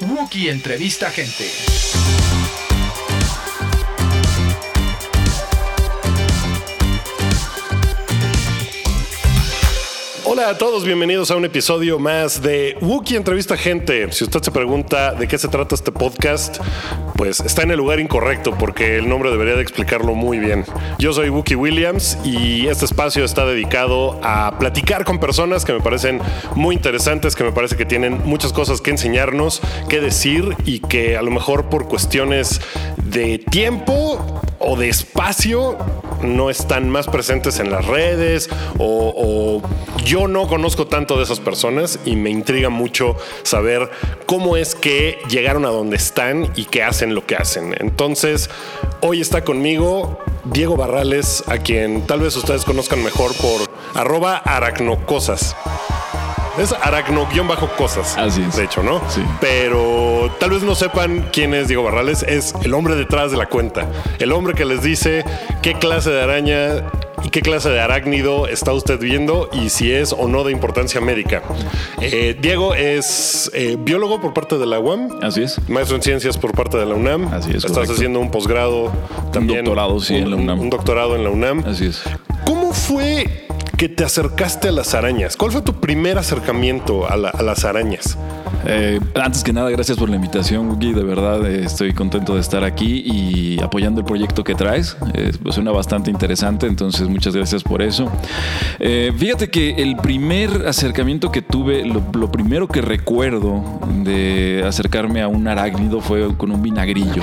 Wookie entrevista gente. Hola a todos, bienvenidos a un episodio más de Wookie Entrevista Gente. Si usted se pregunta de qué se trata este podcast, pues está en el lugar incorrecto porque el nombre debería de explicarlo muy bien. Yo soy Wookie Williams y este espacio está dedicado a platicar con personas que me parecen muy interesantes, que me parece que tienen muchas cosas que enseñarnos, que decir y que a lo mejor por cuestiones de tiempo o de espacio no están más presentes en las redes o, o, yo no conozco tanto de esas personas y me intriga mucho saber cómo es que llegaron a donde están y qué hacen lo que hacen. Entonces, hoy está conmigo Diego Barrales, a quien tal vez ustedes conozcan mejor por arroba aracnocosas. Es aracno-cosas. Así es. De hecho, ¿no? Sí. Pero tal vez no sepan quién es Diego Barrales. Es el hombre detrás de la cuenta. El hombre que les dice qué clase de araña y qué clase de arácnido está usted viendo y si es o no de importancia médica. Eh, Diego es eh, biólogo por parte de la UAM. Así es. Maestro en ciencias por parte de la UNAM. Así es, Estás correcto. haciendo un posgrado también. Un doctorado, sí, en la Un- UNAM. Un doctorado en la UNAM. Así es. ¿Cómo fue que te acercaste a las arañas? ¿Cuál fue tu primer acercamiento a, la- a las arañas? Eh, antes que nada, gracias por la invitación, Wookie. De verdad, eh, estoy contento de estar aquí y apoyando el proyecto que traes. Eh, pues suena bastante interesante, entonces muchas gracias por eso. Eh, fíjate que el primer acercamiento que tuve, lo, lo primero que recuerdo de acercarme a un arácnido fue con un vinagrillo.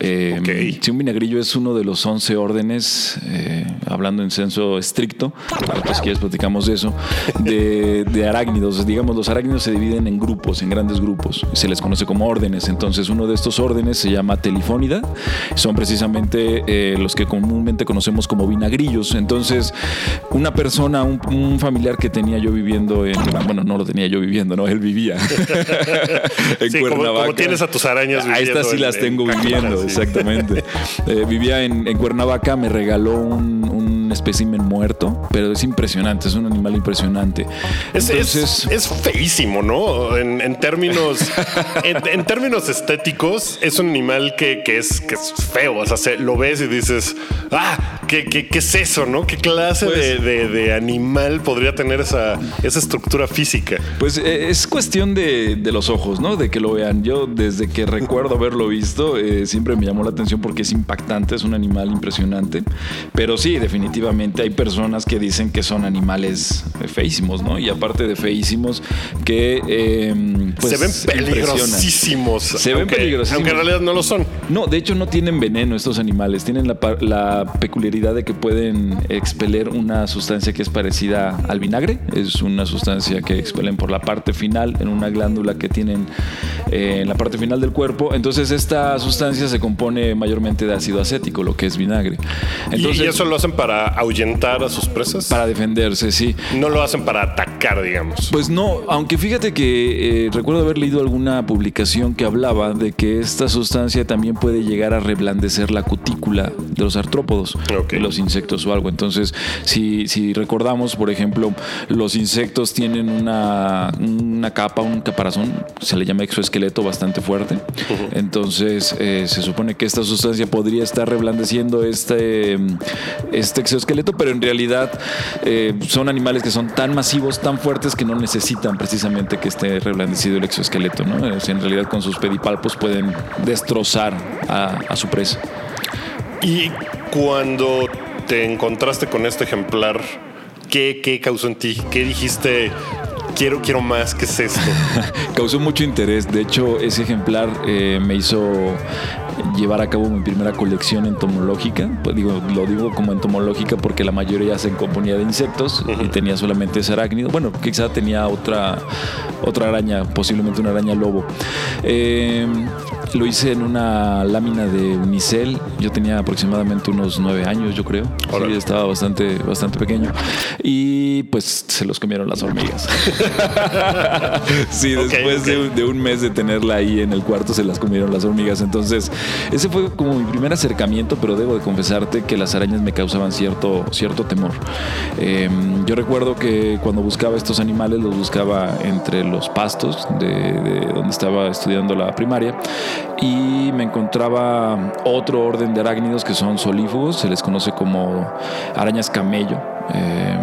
Eh, Ok. Sí, un vinagrillo es uno de los 11 órdenes, eh, hablando en senso estricto, pues quieres platicamos de eso, de, de arácnidos. Digamos, los arácnidos se dividen en grupos, en grandes grupos. Se les conoce como órdenes. Entonces, uno de estos órdenes se llama telifónida. Son precisamente eh, los que comúnmente conocemos como vinagrillos. Entonces, una persona, un, un familiar que tenía yo viviendo en... Bueno, no lo tenía yo viviendo, ¿no? Él vivía en Sí, como- como Cuernavaca. tienes a tus arañas A estas viviendo sí en- las en tengo viviendo, sí. exactamente. Eh, vivía en, en Cuernavaca, me regaló un, un espécimen muerto, pero es impresionante, es un animal impresionante. Es, es- Entonces, es feísimo, ¿no? En, en términos, en, en términos estéticos, es un animal que, que es, que es feo. O sea, se- lo ves y dices, ah, ¿qué, qué, qué es eso, no? ¿Qué clase Pues- de, de- de animal podría tener esa, esa estructura física? Pues eh, es cuestión de, de los ojos, ¿no? De que lo vean. Yo desde que recuerdo haberlo visto, eh, siempre me llamó la atención porque es impactante, es un animal impresionante. Pero sí, definitivamente hay personas que dicen que son animales feísimos, ¿no? Y aparte de feísimos, que eh, pues, se ven peligrosísimos. Se ven aunque- peligrosísimos. Aunque en realidad no lo son. No, de hecho no tienen veneno estos animales. Tienen la, peculiaridad de que pueden expeler una sustancia que es parecida al vinagre. Es una sustancia que expelen por la parte final en una glándula que tienen eh, en la parte final del cuerpo. Entonces esta sustancia se compone mayormente de ácido acético, lo que es vinagre. Entonces, y, eso lo hacen para ahuyentar a sus presas. para defenderse, sí. No lo hacen para atacar, digamos. Pues no, aunque fíjate que eh, recuerdo haber leído alguna publicación que hablaba de que esta sustancia también puede llegar a reblandecer la cutícula de los artrópodos, de los insectos o algo. Entonces, si, si recordamos, por ejemplo, los insectos tienen una, una capa, un caparazón, se le llama exoesqueleto bastante fuerte. Entonces, eh, se supone que esta sustancia podría estar reblandeciendo este, este exoesqueleto, pero en realidad eh, son animales que son tan masivos, tan fuertes que no necesitan precisamente que esté reblandecido el exoesqueleto. ¿no? O sea, en realidad con sus pedipalpos pueden destrozar a, a su presa. Y cuando te encontraste con este ejemplar, ¿qué, qué causó en ti? ¿Qué dijiste? Quiero, quiero más, ¿qué es esto? Causó mucho interés. De hecho, ese ejemplar eh, me hizo llevar a cabo mi primera colección entomológica. Pues digo, lo digo como entomológica porque la mayoría se componía de insectos y tenía solamente ese arácnido. Bueno, quizá tenía otra, otra araña, posiblemente una araña lobo. Eh, lo hice en una lámina de unicel. Yo tenía aproximadamente unos nueve años, yo creo. Sí, estaba bastante, bastante pequeño. Y pues se los comieron las hormigas. sí, después de un mes de tenerla ahí en el cuarto se las comieron las hormigas. Entonces ese fue como mi primer acercamiento, pero debo de confesarte que las arañas me causaban cierto, cierto temor. Eh, yo recuerdo que cuando buscaba estos animales los buscaba entre los pastos de, de donde estaba estudiando la primaria y me encontraba otro orden de arácnidos que son solífugos, se les conoce como arañas camello. Eh,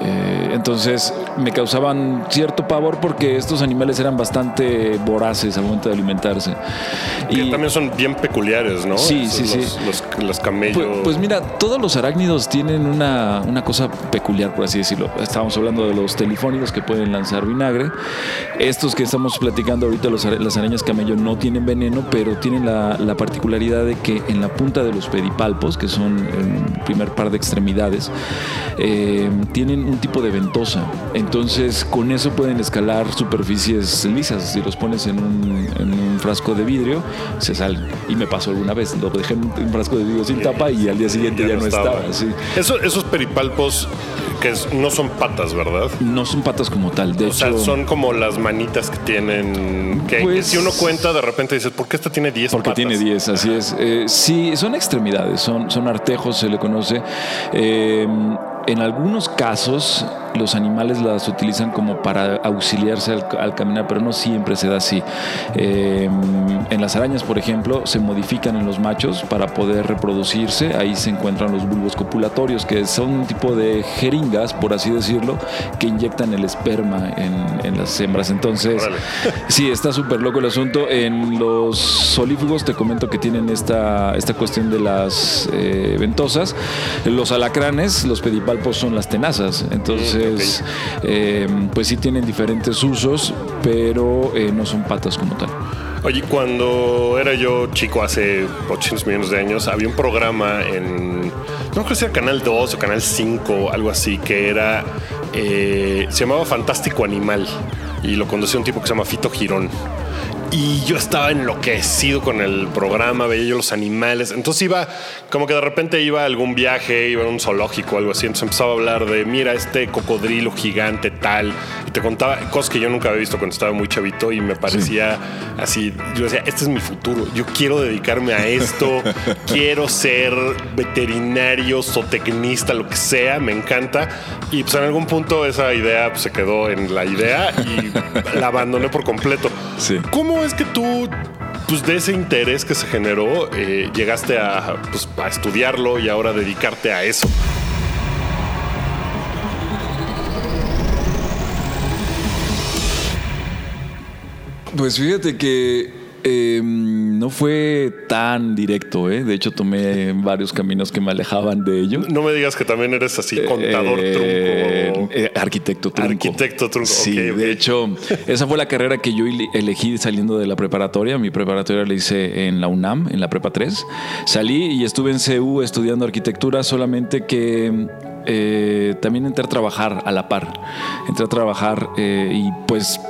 eh, entonces me causaban cierto pavor porque estos animales eran bastante voraces al momento de alimentarse. Y también son bien peculiares, ¿no? Sí, Esos, sí, sí. los, Los, los camellos. Pues, pues mira, todos los arácnidos tienen una, una cosa peculiar, por así decirlo. Estábamos hablando de los telefónicos que pueden lanzar vinagre. Estos que estamos platicando ahorita, los, las arañas camello, no tienen veneno, pero tienen la, la particularidad de que en la punta de los pedipalpos, que son el primer par de extremidades, eh, tienen un tipo de ventosa. Entonces, con eso pueden escalar superficies lisas. Si los pones en un, en un frasco de vidrio, se salen. Y me pasó alguna vez. Lo dejé en un frasco de vidrio sin tapa y al día siguiente ya, no estaba. sí. Eso- esos peripalpos que no son patas, ¿verdad? No son patas como tal. De O sea, hecho, son como las manitas que tienen. Que, que Pues- si uno cuenta, de repente dices, ¿por qué esta tiene 10 Porque patas? tiene 10, así es. Eh, sí, son extremidades, son, son artejos, se le conoce. Eh, en algunos casos, los animales las utilizan como para auxiliarse al, al caminar, pero no siempre se da así. Eh, en las arañas, por ejemplo, se modifican en los machos para poder reproducirse. Ahí se encuentran los bulbos copulatorios, que son un tipo de jeringas, por así decirlo, que inyectan el esperma en, en las hembras. Entonces, Órale. Sí, está súper loco el asunto. En los solífugos te comento que tienen esta, esta cuestión de las eh, ventosas. Los alacranes, los pedipalpos son las tenazas. Entonces, eh, pues sí tienen diferentes usos, pero eh, no son patas como tal. Oye, cuando era yo chico, hace 800 millones de años, había un programa en. No creo que sea Canal 2 o Canal 5, algo así, que era. eh, se llamaba Fantástico Animal y lo conducía un tipo que se llama Fito Girón. Y yo estaba enloquecido con el programa, veía yo los animales. Entonces iba, como que de repente iba a algún viaje, iba a un zoológico o algo así. Entonces empezaba a hablar de, mira, este cocodrilo gigante tal. Y te contaba cosas que yo nunca había visto cuando estaba muy chavito y me parecía así. Yo decía, este es mi futuro. Yo quiero dedicarme a esto. quiero ser veterinario, zootecnista, lo que sea. Me encanta. Y pues en algún punto esa idea pues, se quedó en la idea y la abandoné por completo. Sí. ¿Cómo es que tú, pues de ese interés que se generó, eh, llegaste a, pues, a estudiarlo y ahora dedicarte a eso? Pues fíjate que eh, no fue tan directo, ¿eh? De hecho, tomé varios caminos que me alejaban de ello. No me digas que también eres así contador Eh, trunco. eh, arquitecto trunco. Arquitecto trunco, Sí, de hecho, esa fue la carrera que yo ele- elegí saliendo de la preparatoria. Mi preparatoria la hice en la UNAM, en la Prepa 3. Salí y estuve en CU estudiando arquitectura, solamente que eh, también entré a trabajar a la par. Entré a trabajar eh, y pues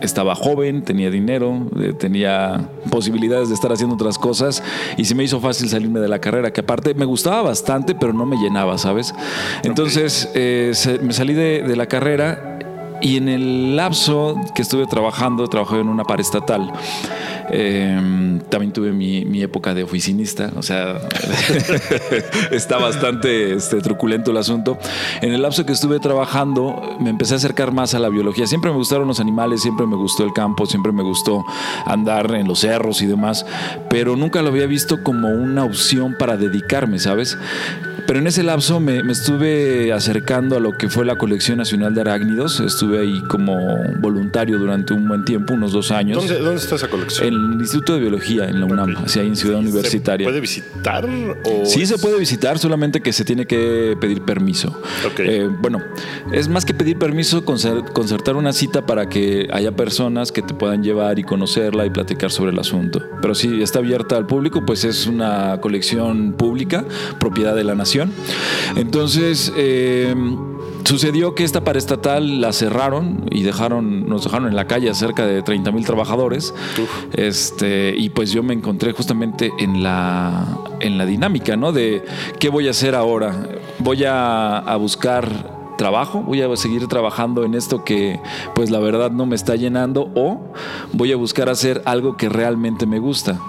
estaba joven, tenía dinero, eh, tenía posibilidades de estar haciendo otras cosas y se me hizo fácil salirme de la carrera, que aparte me gustaba bastante, pero no me llenaba, ¿sabes? Entonces eh, se- me salí de, de la carrera y en el lapso que estuve trabajando, trabajé en una paraestatal. Eh, también tuve mi, mi época de oficinista, o sea, está bastante este, truculento el asunto. En el lapso que estuve trabajando, me empecé a acercar más a la biología. Siempre me gustaron los animales, siempre me gustó el campo, siempre me gustó andar en los cerros y demás, pero nunca lo había visto como una opción para dedicarme, ¿sabes? Pero en ese lapso me, me estuve acercando a lo que fue la Colección Nacional de Arácnidos. Estuve ahí como voluntario durante un buen tiempo, unos dos años. ¿Dónde, dónde está esa colección? En el Instituto de Biología, en la UNAM, hacia ahí en Ciudad Universitaria. ¿Se puede visitar? O Sí se puede visitar, solamente que se tiene que pedir permiso. Eh, bueno, es más que pedir permiso, concer- concertar una cita para que haya personas que te puedan llevar y conocerla y platicar sobre el asunto. Pero sí, está abierta al público, pues es una colección pública, propiedad de la nación. Entonces, eh, Sucedió que esta paraestatal la cerraron y dejaron, nos dejaron en la calle a cerca de 30 mil trabajadores. Este, y pues yo me encontré justamente en la, en la dinámica, ¿no? De qué voy a hacer ahora. Voy a, a buscar trabajo, voy a seguir trabajando en esto que pues la verdad no me está llenando o voy a buscar hacer algo que realmente me gusta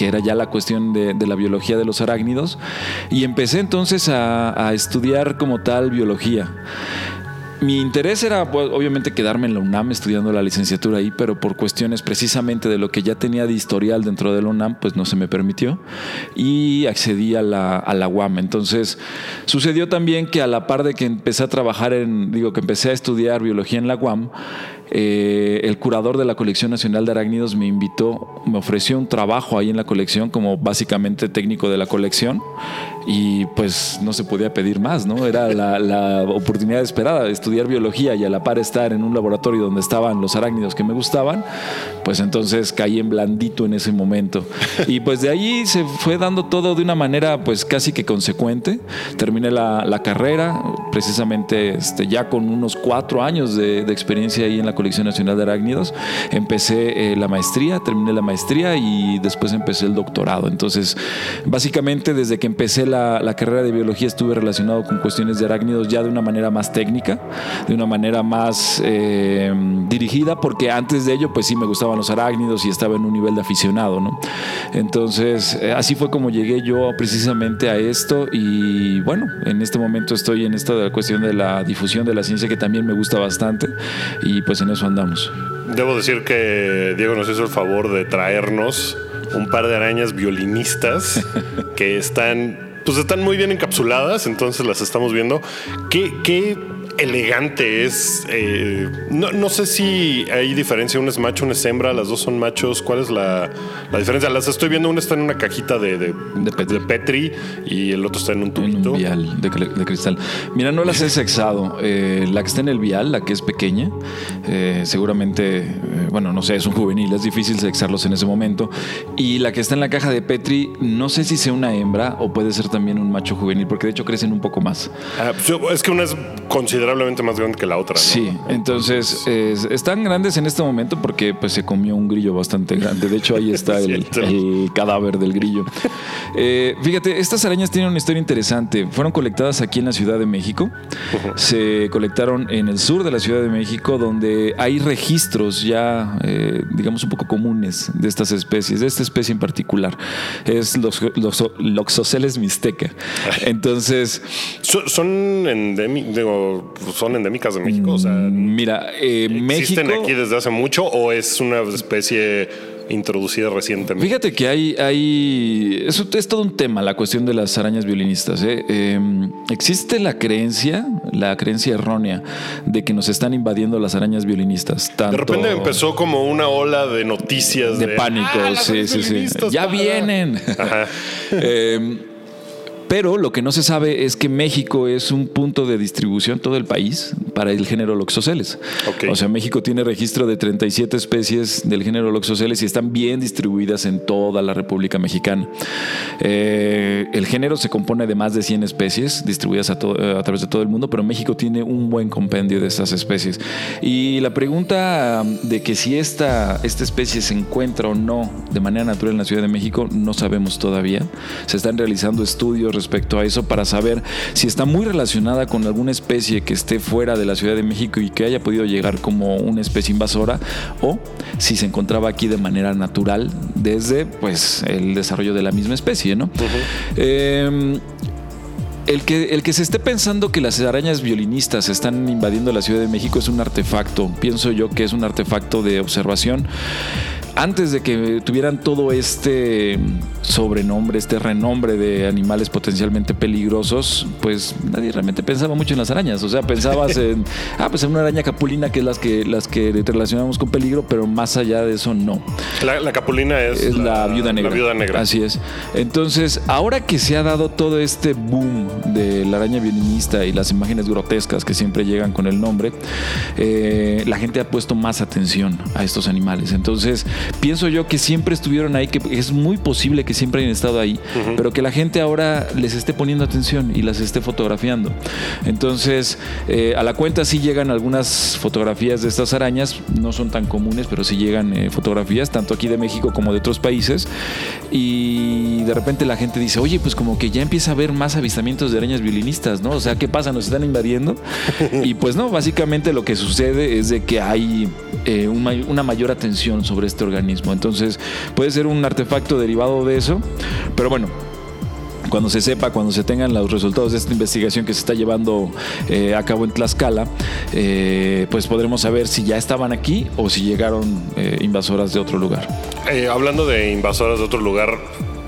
que era ya la cuestión de, la biología de los arácnidos, y empecé entonces a, a estudiar como tal biología. Mi interés era pues, obviamente quedarme en la UNAM estudiando la licenciatura ahí, pero por cuestiones precisamente de lo que ya tenía de historial dentro de la UNAM, pues no se me permitió y accedí a la, a la UAM. Entonces sucedió también que a la par de que empecé a trabajar en, digo, que empecé a estudiar biología en la UAM, eh, el curador de la Colección Nacional de Arácnidos me invitó, me ofreció un trabajo ahí en la colección como básicamente técnico de la colección y pues no se podía pedir más, ¿no? Era la, la, oportunidad esperada de estudiar biología y a la par estar en un laboratorio donde estaban los arácnidos que me gustaban, pues entonces caí en blandito en ese momento. Y pues de ahí se fue dando todo de una manera pues casi que consecuente. Terminé la, la carrera, precisamente este, ya con unos cuatro años de, de, experiencia ahí en la Colección Nacional de Arácnidos. Empecé eh, la maestría, terminé la maestría y después empecé el doctorado. Entonces, básicamente desde que empecé la, la, carrera de biología estuve relacionado con cuestiones de arácnidos ya de una manera más técnica, de una manera más eh, dirigida, porque antes de ello pues sí me gustaban los arácnidos y estaba en un nivel de aficionado, ¿no? Entonces eh, así fue como llegué yo precisamente a esto y bueno, en este momento estoy en esta cuestión de la difusión de la ciencia que también me gusta bastante y pues en eso andamos. Debo decir que Diego nos hizo el favor de traernos un par de arañas violinistas que están pues están muy bien encapsuladas, entonces las estamos viendo. ¿Qué, qué elegante es? Eh, no, no, sé si hay diferencia, una es macho, una es hembra, las dos son machos. ¿Cuál es la, la diferencia? Las estoy viendo, una está en una cajita de, de, de, Petri. de Petri. y el otro está en un tubito. En un vial de, cristal. Mira, no las he sexado. Eh, la que está en el vial, la que es pequeña, eh, seguramente, bueno, no sé, es un juvenil, es difícil sexarlos en ese momento. Y la que está en la caja de Petri, no sé si sea una hembra o puede ser también un macho juvenil, porque de hecho crecen un poco más. Ah, es que una es considerablemente más grande que la otra. ¿no? Sí, entonces están grandes en este momento porque pues se comió un grillo bastante grande. De hecho, ahí está el, el, cadáver del grillo. Eh, fíjate, estas arañas tienen una historia interesante. Fueron colectadas aquí en la Ciudad de México. Se colectaron en el sur de la Ciudad de México, donde hay registros ya, eh, digamos, un poco comunes de estas especies, de esta especie en particular. Es los, los Loxoceles mixteca. Entonces. ¿Son, son endémicos? Digo, son endémicas de México? O sea, Mira, eh, ¿existen México. aquí desde hace mucho o es una especie introducida recientemente? Fíjate que hay, hay eso es todo un tema, la cuestión de las arañas violinistas. ¿eh? Eh, existe la creencia, la creencia errónea de que nos están invadiendo las arañas violinistas. Tanto de repente empezó como una ola de noticias de, de pánico, ah, sí, sí, sí. Ya para... vienen. eh, pero lo que no se sabe es que México es un punto de distribución todo el país para el género Loxoceles. Okay. O sea, México tiene registro de 37 especies del género Loxoceles y están bien distribuidas en toda la República Mexicana. Eh, el género se compone de más de 100 especies distribuidas a, a, través de todo el mundo, pero México tiene un buen compendio de estas especies. Y la pregunta de que si esta, esta especie se encuentra o no de manera natural en la Ciudad de México, no sabemos todavía. Se están realizando estudios respecto a eso para saber si está muy relacionada con alguna especie que esté fuera de la Ciudad de México y que haya podido llegar como una especie invasora o si se encontraba aquí de manera natural desde pues el desarrollo de la misma especie, ¿no? Uh -huh. eh, el que, el que se esté pensando que las arañas violinistas están invadiendo la Ciudad de México es un artefacto. Pienso yo que es un artefacto de observación antes de que tuvieran todo este sobrenombre, este renombre de animales potencialmente peligrosos, pues nadie realmente pensaba mucho en las arañas. O sea, pensabas en, ah, pues en una araña capulina, que es las que, las que relacionamos con peligro, pero más allá de eso, no. La, la capulina es, es la, la, viuda negra. La viuda negra. Así es. Entonces, ahora que se ha dado todo este boom de la araña violinista y las imágenes grotescas que siempre llegan con el nombre, eh, la gente ha puesto más atención a estos animales. Entonces, pienso yo que siempre estuvieron ahí, que es muy posible que siempre hayan estado ahí, uh -huh. pero que la gente ahora les esté poniendo atención y las esté fotografiando. Entonces, eh, a la cuenta sí llegan algunas fotografías de estas arañas, no son tan comunes, pero sí llegan eh, fotografías, tanto aquí de México como de otros países, y de repente la gente dice, oye, pues como que ya empieza a haber más avistamientos de arañas violinistas, ¿no? O sea, ¿qué pasa? ¿Nos están invadiendo? y pues no, básicamente lo que sucede es de que hay eh, una, mayor atención sobre este organismo. Entonces puede ser un artefacto derivado de eso, pero bueno, cuando se sepa, cuando se tengan los resultados de esta investigación que se está llevando eh, a cabo en Tlaxcala, eh, pues podremos saber si ya estaban aquí o si llegaron eh, invasoras de otro lugar. hablando de invasoras de otro lugar,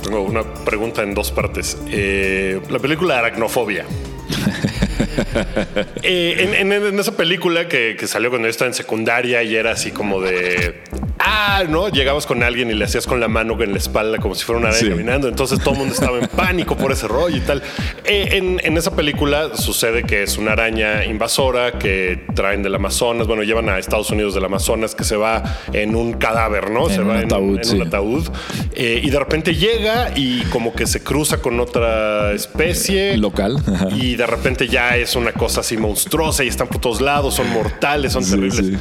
tengo una pregunta en dos partes. la película Aracnofobia. en, esa película que, que, salió cuando yo estaba en secundaria y era así como de ah, ¿no? Llegabas con alguien y le hacías con la mano en la espalda como si fuera una araña caminando. Entonces todo el mundo estaba en pánico por ese rollo y tal. Eh, en, esa película sucede que es una araña invasora que traen del Amazonas. Bueno, llevan a Estados Unidos del Amazonas que se va en un cadáver, ¿no? se va en, un ataúd. Eh, y de repente llega y como que se cruza con otra especie local. Y de repente ya es una cosa así monstruosa y están por todos lados, son mortales, son terribles.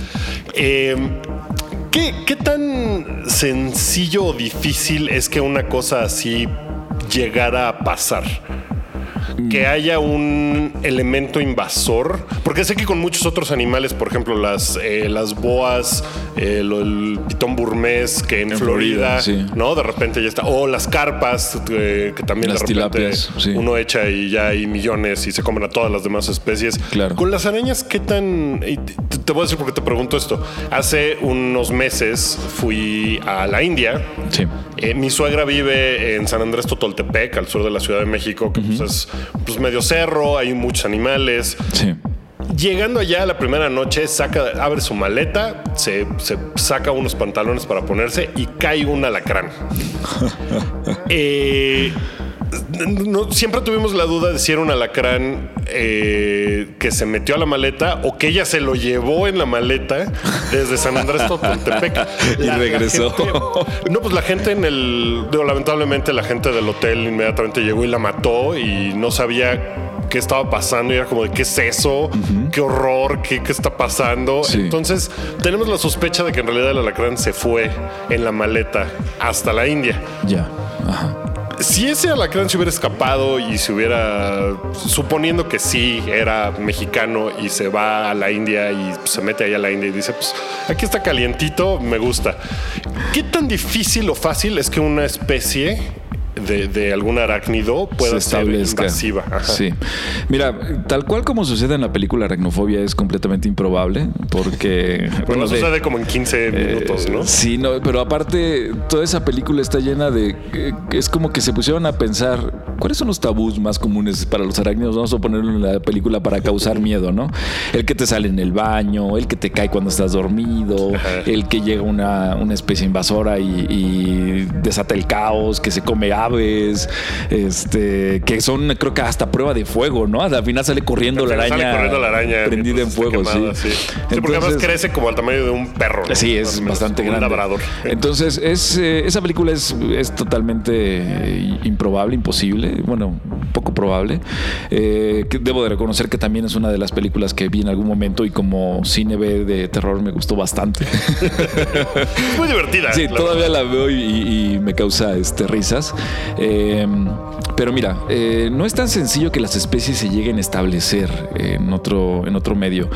Eh, ¿Qué, tan sencillo o difícil es que una cosa así llegara a pasar? Que haya un elemento invasor, porque sé que con muchos otros animales, por ejemplo, las, eh, las boas, eh, el pitón burmés, que en, Florida, ¿no? De repente ya está, o las carpas, eh, que también de repente uno echa y ya hay millones y se comen a todas las demás especies. Claro. Con las arañas, ¿qué tan...? Te, voy a decir porque te pregunto esto. Hace unos meses fui a la India. Sí. mi suegra vive en San Andrés Totoltepec, al sur de la Ciudad de México, que pues es pues medio cerro, hay muchos animales. Sí. Llegando allá la primera noche, saca, abre su maleta, se, saca unos pantalones para ponerse y cae un alacrán. eh, siempre tuvimos la duda de si era un alacrán eh, que se metió a la maleta o que ella se lo llevó en la maleta desde San Andrés Totoltepec. y regresó. no, pues la gente en el. lamentablemente la gente del hotel inmediatamente llegó y la mató y no sabía qué estaba pasando y era como de qué es eso, qué horror, qué, qué está pasando. Entonces tenemos la sospecha de que en realidad el alacrán se fue en la maleta hasta la India. Ya. Ajá si ese alacrán se hubiera escapado y se hubiera, suponiendo que sí era mexicano y se va a la India y se mete ahí a la India y dice, pues aquí está calientito, me gusta. ¿Qué tan difícil o fácil es que una especie de, algún arácnido pueda ser invasiva. Sí. Mira, tal cual como sucede en la película Aracnofobia es completamente improbable porque... Bueno, sucede como en 15 eh, minutos, ¿no? Sí, no, pero aparte toda esa película está llena de... Eh, es como que se pusieron a pensar cuáles son los tabús más comunes para los arácnidos. Vamos a ponerlo en la película para causar miedo, ¿no? El que te sale en el baño, el que te cae cuando estás dormido, el que llega una, una especie invasora y, y desata el caos, que se come aves, este, que son, creo que hasta prueba de fuego, ¿no? Al final sale corriendo, la araña, corriendo la araña, prendida en fuego, sí. porque además crece como al tamaño de un perro. Sí, es bastante grande. labrador. Entonces, es, eh, esa película es, es totalmente eh, improbable, imposible, bueno, poco probable. Eh, debo de reconocer que también es una de las películas que vi en algún momento y como cine B de terror me gustó bastante. Muy divertida. Sí, todavía la veo y, me causa este, risas. Eh, pero mira, eh, no es tan sencillo que las especies se lleguen a establecer en otro, en otro medio.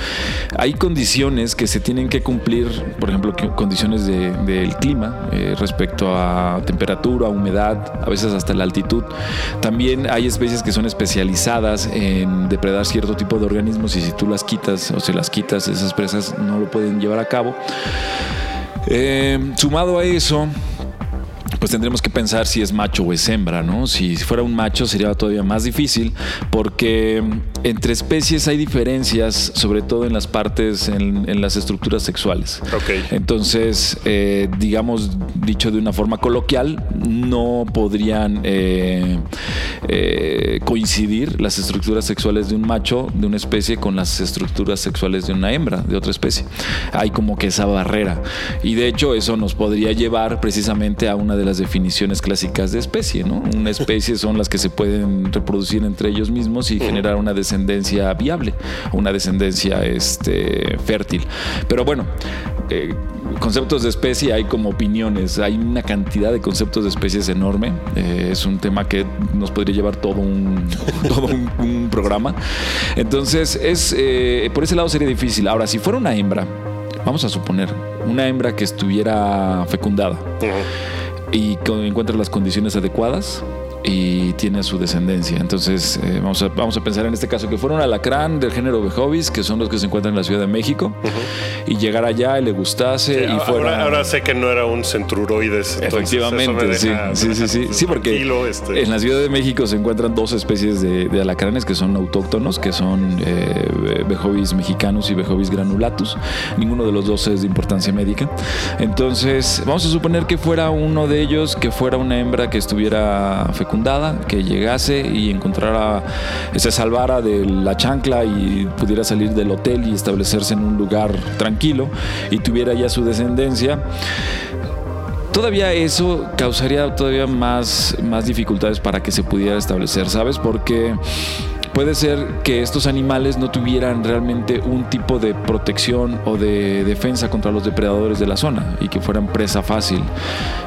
Hay condiciones que se tienen que cumplir, por ejemplo, condiciones del clima eh, respecto a temperatura, humedad, a veces hasta la altitud. También hay especies que son especializadas en depredar cierto tipo de organismos y si tú las quitas o se las quitas, esas presas no lo pueden llevar a cabo. sumado a eso, pues tendremos que pensar si es macho o es hembra, ¿no? Si fuera un macho sería todavía más difícil porque entre especies hay diferencias, sobre todo en las partes, en, las estructuras sexuales. Entonces, eh, digamos, dicho de una forma coloquial, no podrían eh, eh, coincidir las estructuras sexuales de un macho de una especie con las estructuras sexuales de una hembra de otra especie. Hay como que esa barrera. Y de hecho, eso nos podría llevar precisamente a una de las definiciones clásicas de especie, ¿no? Una especie son las que se pueden reproducir entre ellos mismos y generar una descendencia viable, una descendencia este, fértil. Pero bueno, eh, conceptos de especie hay como opiniones, hay una cantidad de conceptos de especies enorme. Eh, es un tema que nos podría llevar todo un, todo programa. Entonces, es, eh, por ese lado sería difícil. Ahora, si fuera una hembra, vamos a suponer, una hembra que estuviera fecundada y que encuentra las condiciones adecuadas, y tiene su descendencia. Entonces, eh, vamos, a, vamos a pensar en este caso que fuera un alacrán del género Bejovis, que son los que se encuentran en la Ciudad de México, y llegar allá y le gustase y fuera. Ahora, sé que no era un centruroides. Efectivamente, sí, sí, sí, sí, sí, porque este. en la Ciudad de México se encuentran dos especies de, alacranes que son autóctonos, que son eh, Bejovis mexicanos y Bejovis granulatus. Ninguno de los dos es de importancia médica. Entonces, vamos a suponer que fuera uno de ellos, que fuera una hembra que estuviera fecundada que llegase y encontrara, se salvara de la chancla y pudiera salir del hotel y establecerse en un lugar tranquilo y tuviera ya su descendencia. Todavía eso causaría todavía más, más dificultades para que se pudiera establecer, ¿sabes? Porque puede ser que estos animales no tuvieran realmente un tipo de protección o de defensa contra los depredadores de la zona y que fueran presa fácil.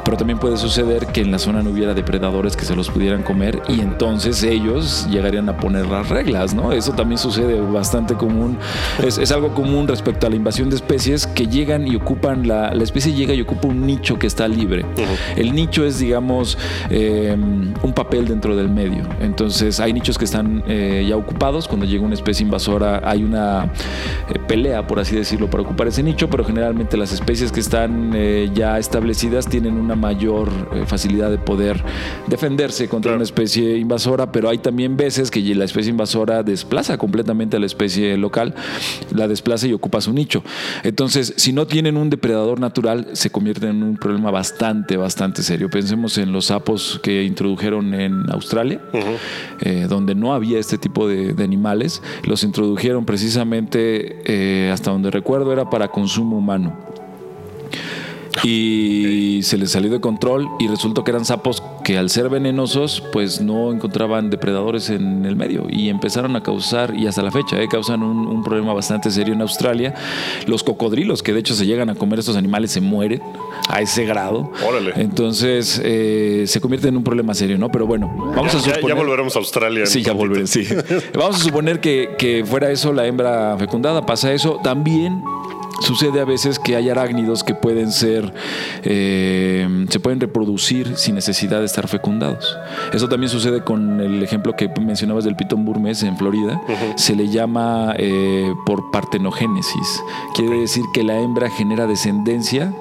Pero también puede suceder que en la zona no hubiera depredadores que se los pudieran comer y entonces ellos llegarían a poner las reglas, ¿no? Eso también sucede bastante común. Es, algo común respecto a la invasión de especies que llegan y ocupan, la, la especie llega y ocupa un nicho que está libre. El nicho es, digamos, eh, un papel dentro del medio. Entonces hay nichos que están... Eh, ya ocupados. Cuando llega una especie invasora hay una eh, pelea, por así decirlo, para ocupar ese nicho, pero generalmente las especies que están eh, ya establecidas tienen una mayor eh, facilidad de poder defenderse contra una especie invasora, pero hay también veces que la especie invasora desplaza completamente a la especie local, la desplaza y ocupa su nicho. Entonces, si no tienen un depredador natural, se convierte en un problema bastante, bastante serio. Pensemos en los sapos que introdujeron en Australia, donde no había este tipo de, animales, los introdujeron precisamente, eh, hasta donde recuerdo, era para consumo humano y se les salió de control y resultó que eran sapos que al ser venenosos pues no encontraban depredadores en el medio y empezaron a causar y hasta la fecha eh, causan un, problema bastante serio en Australia. Los cocodrilos que de hecho se llegan a comer estos animales se mueren a ese grado. Entonces eh, se convierte en un problema serio no pero bueno vamos a suponer ya, volveremos a Australia sí ya volveremos sí. Vamos a suponer que, que fuera eso la hembra fecundada. Pasa eso. También Sucede a veces que hay arácnidos que pueden ser, eh, se pueden reproducir sin necesidad de estar fecundados. Eso también sucede con el ejemplo que mencionabas del pitón burmés en Florida. Se le llama eh, por partenogénesis. Quiere decir que la hembra genera descendencia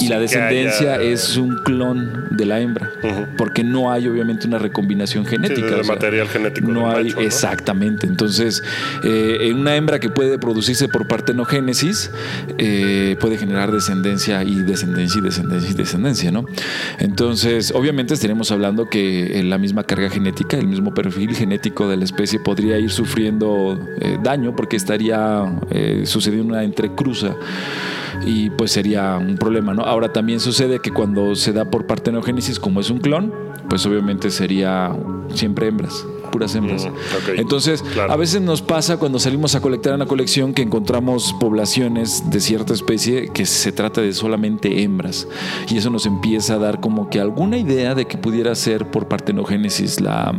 y la descendencia es un clon de la hembra, porque no hay obviamente una recombinación genética. de material genético. No hay, exactamente. Entonces, eh, una hembra que puede producirse por partenogénesis, eh, puede generar descendencia y descendencia y descendencia y descendencia, ¿no? Entonces, obviamente estaremos hablando que la misma carga genética, el mismo perfil genético de la especie podría ir sufriendo eh, daño porque estaría sucediendo una entrecruza y pues sería un problema, ¿no? Ahora también sucede que cuando se da por partenogénesis, como es un clon, pues obviamente sería siempre hembras puras hembras. Entonces, a veces nos pasa cuando salimos a colectar una colección que encontramos poblaciones de cierta especie que se trata de solamente hembras. Y eso nos empieza a dar como que alguna idea de que pudiera ser por partenogénesis la,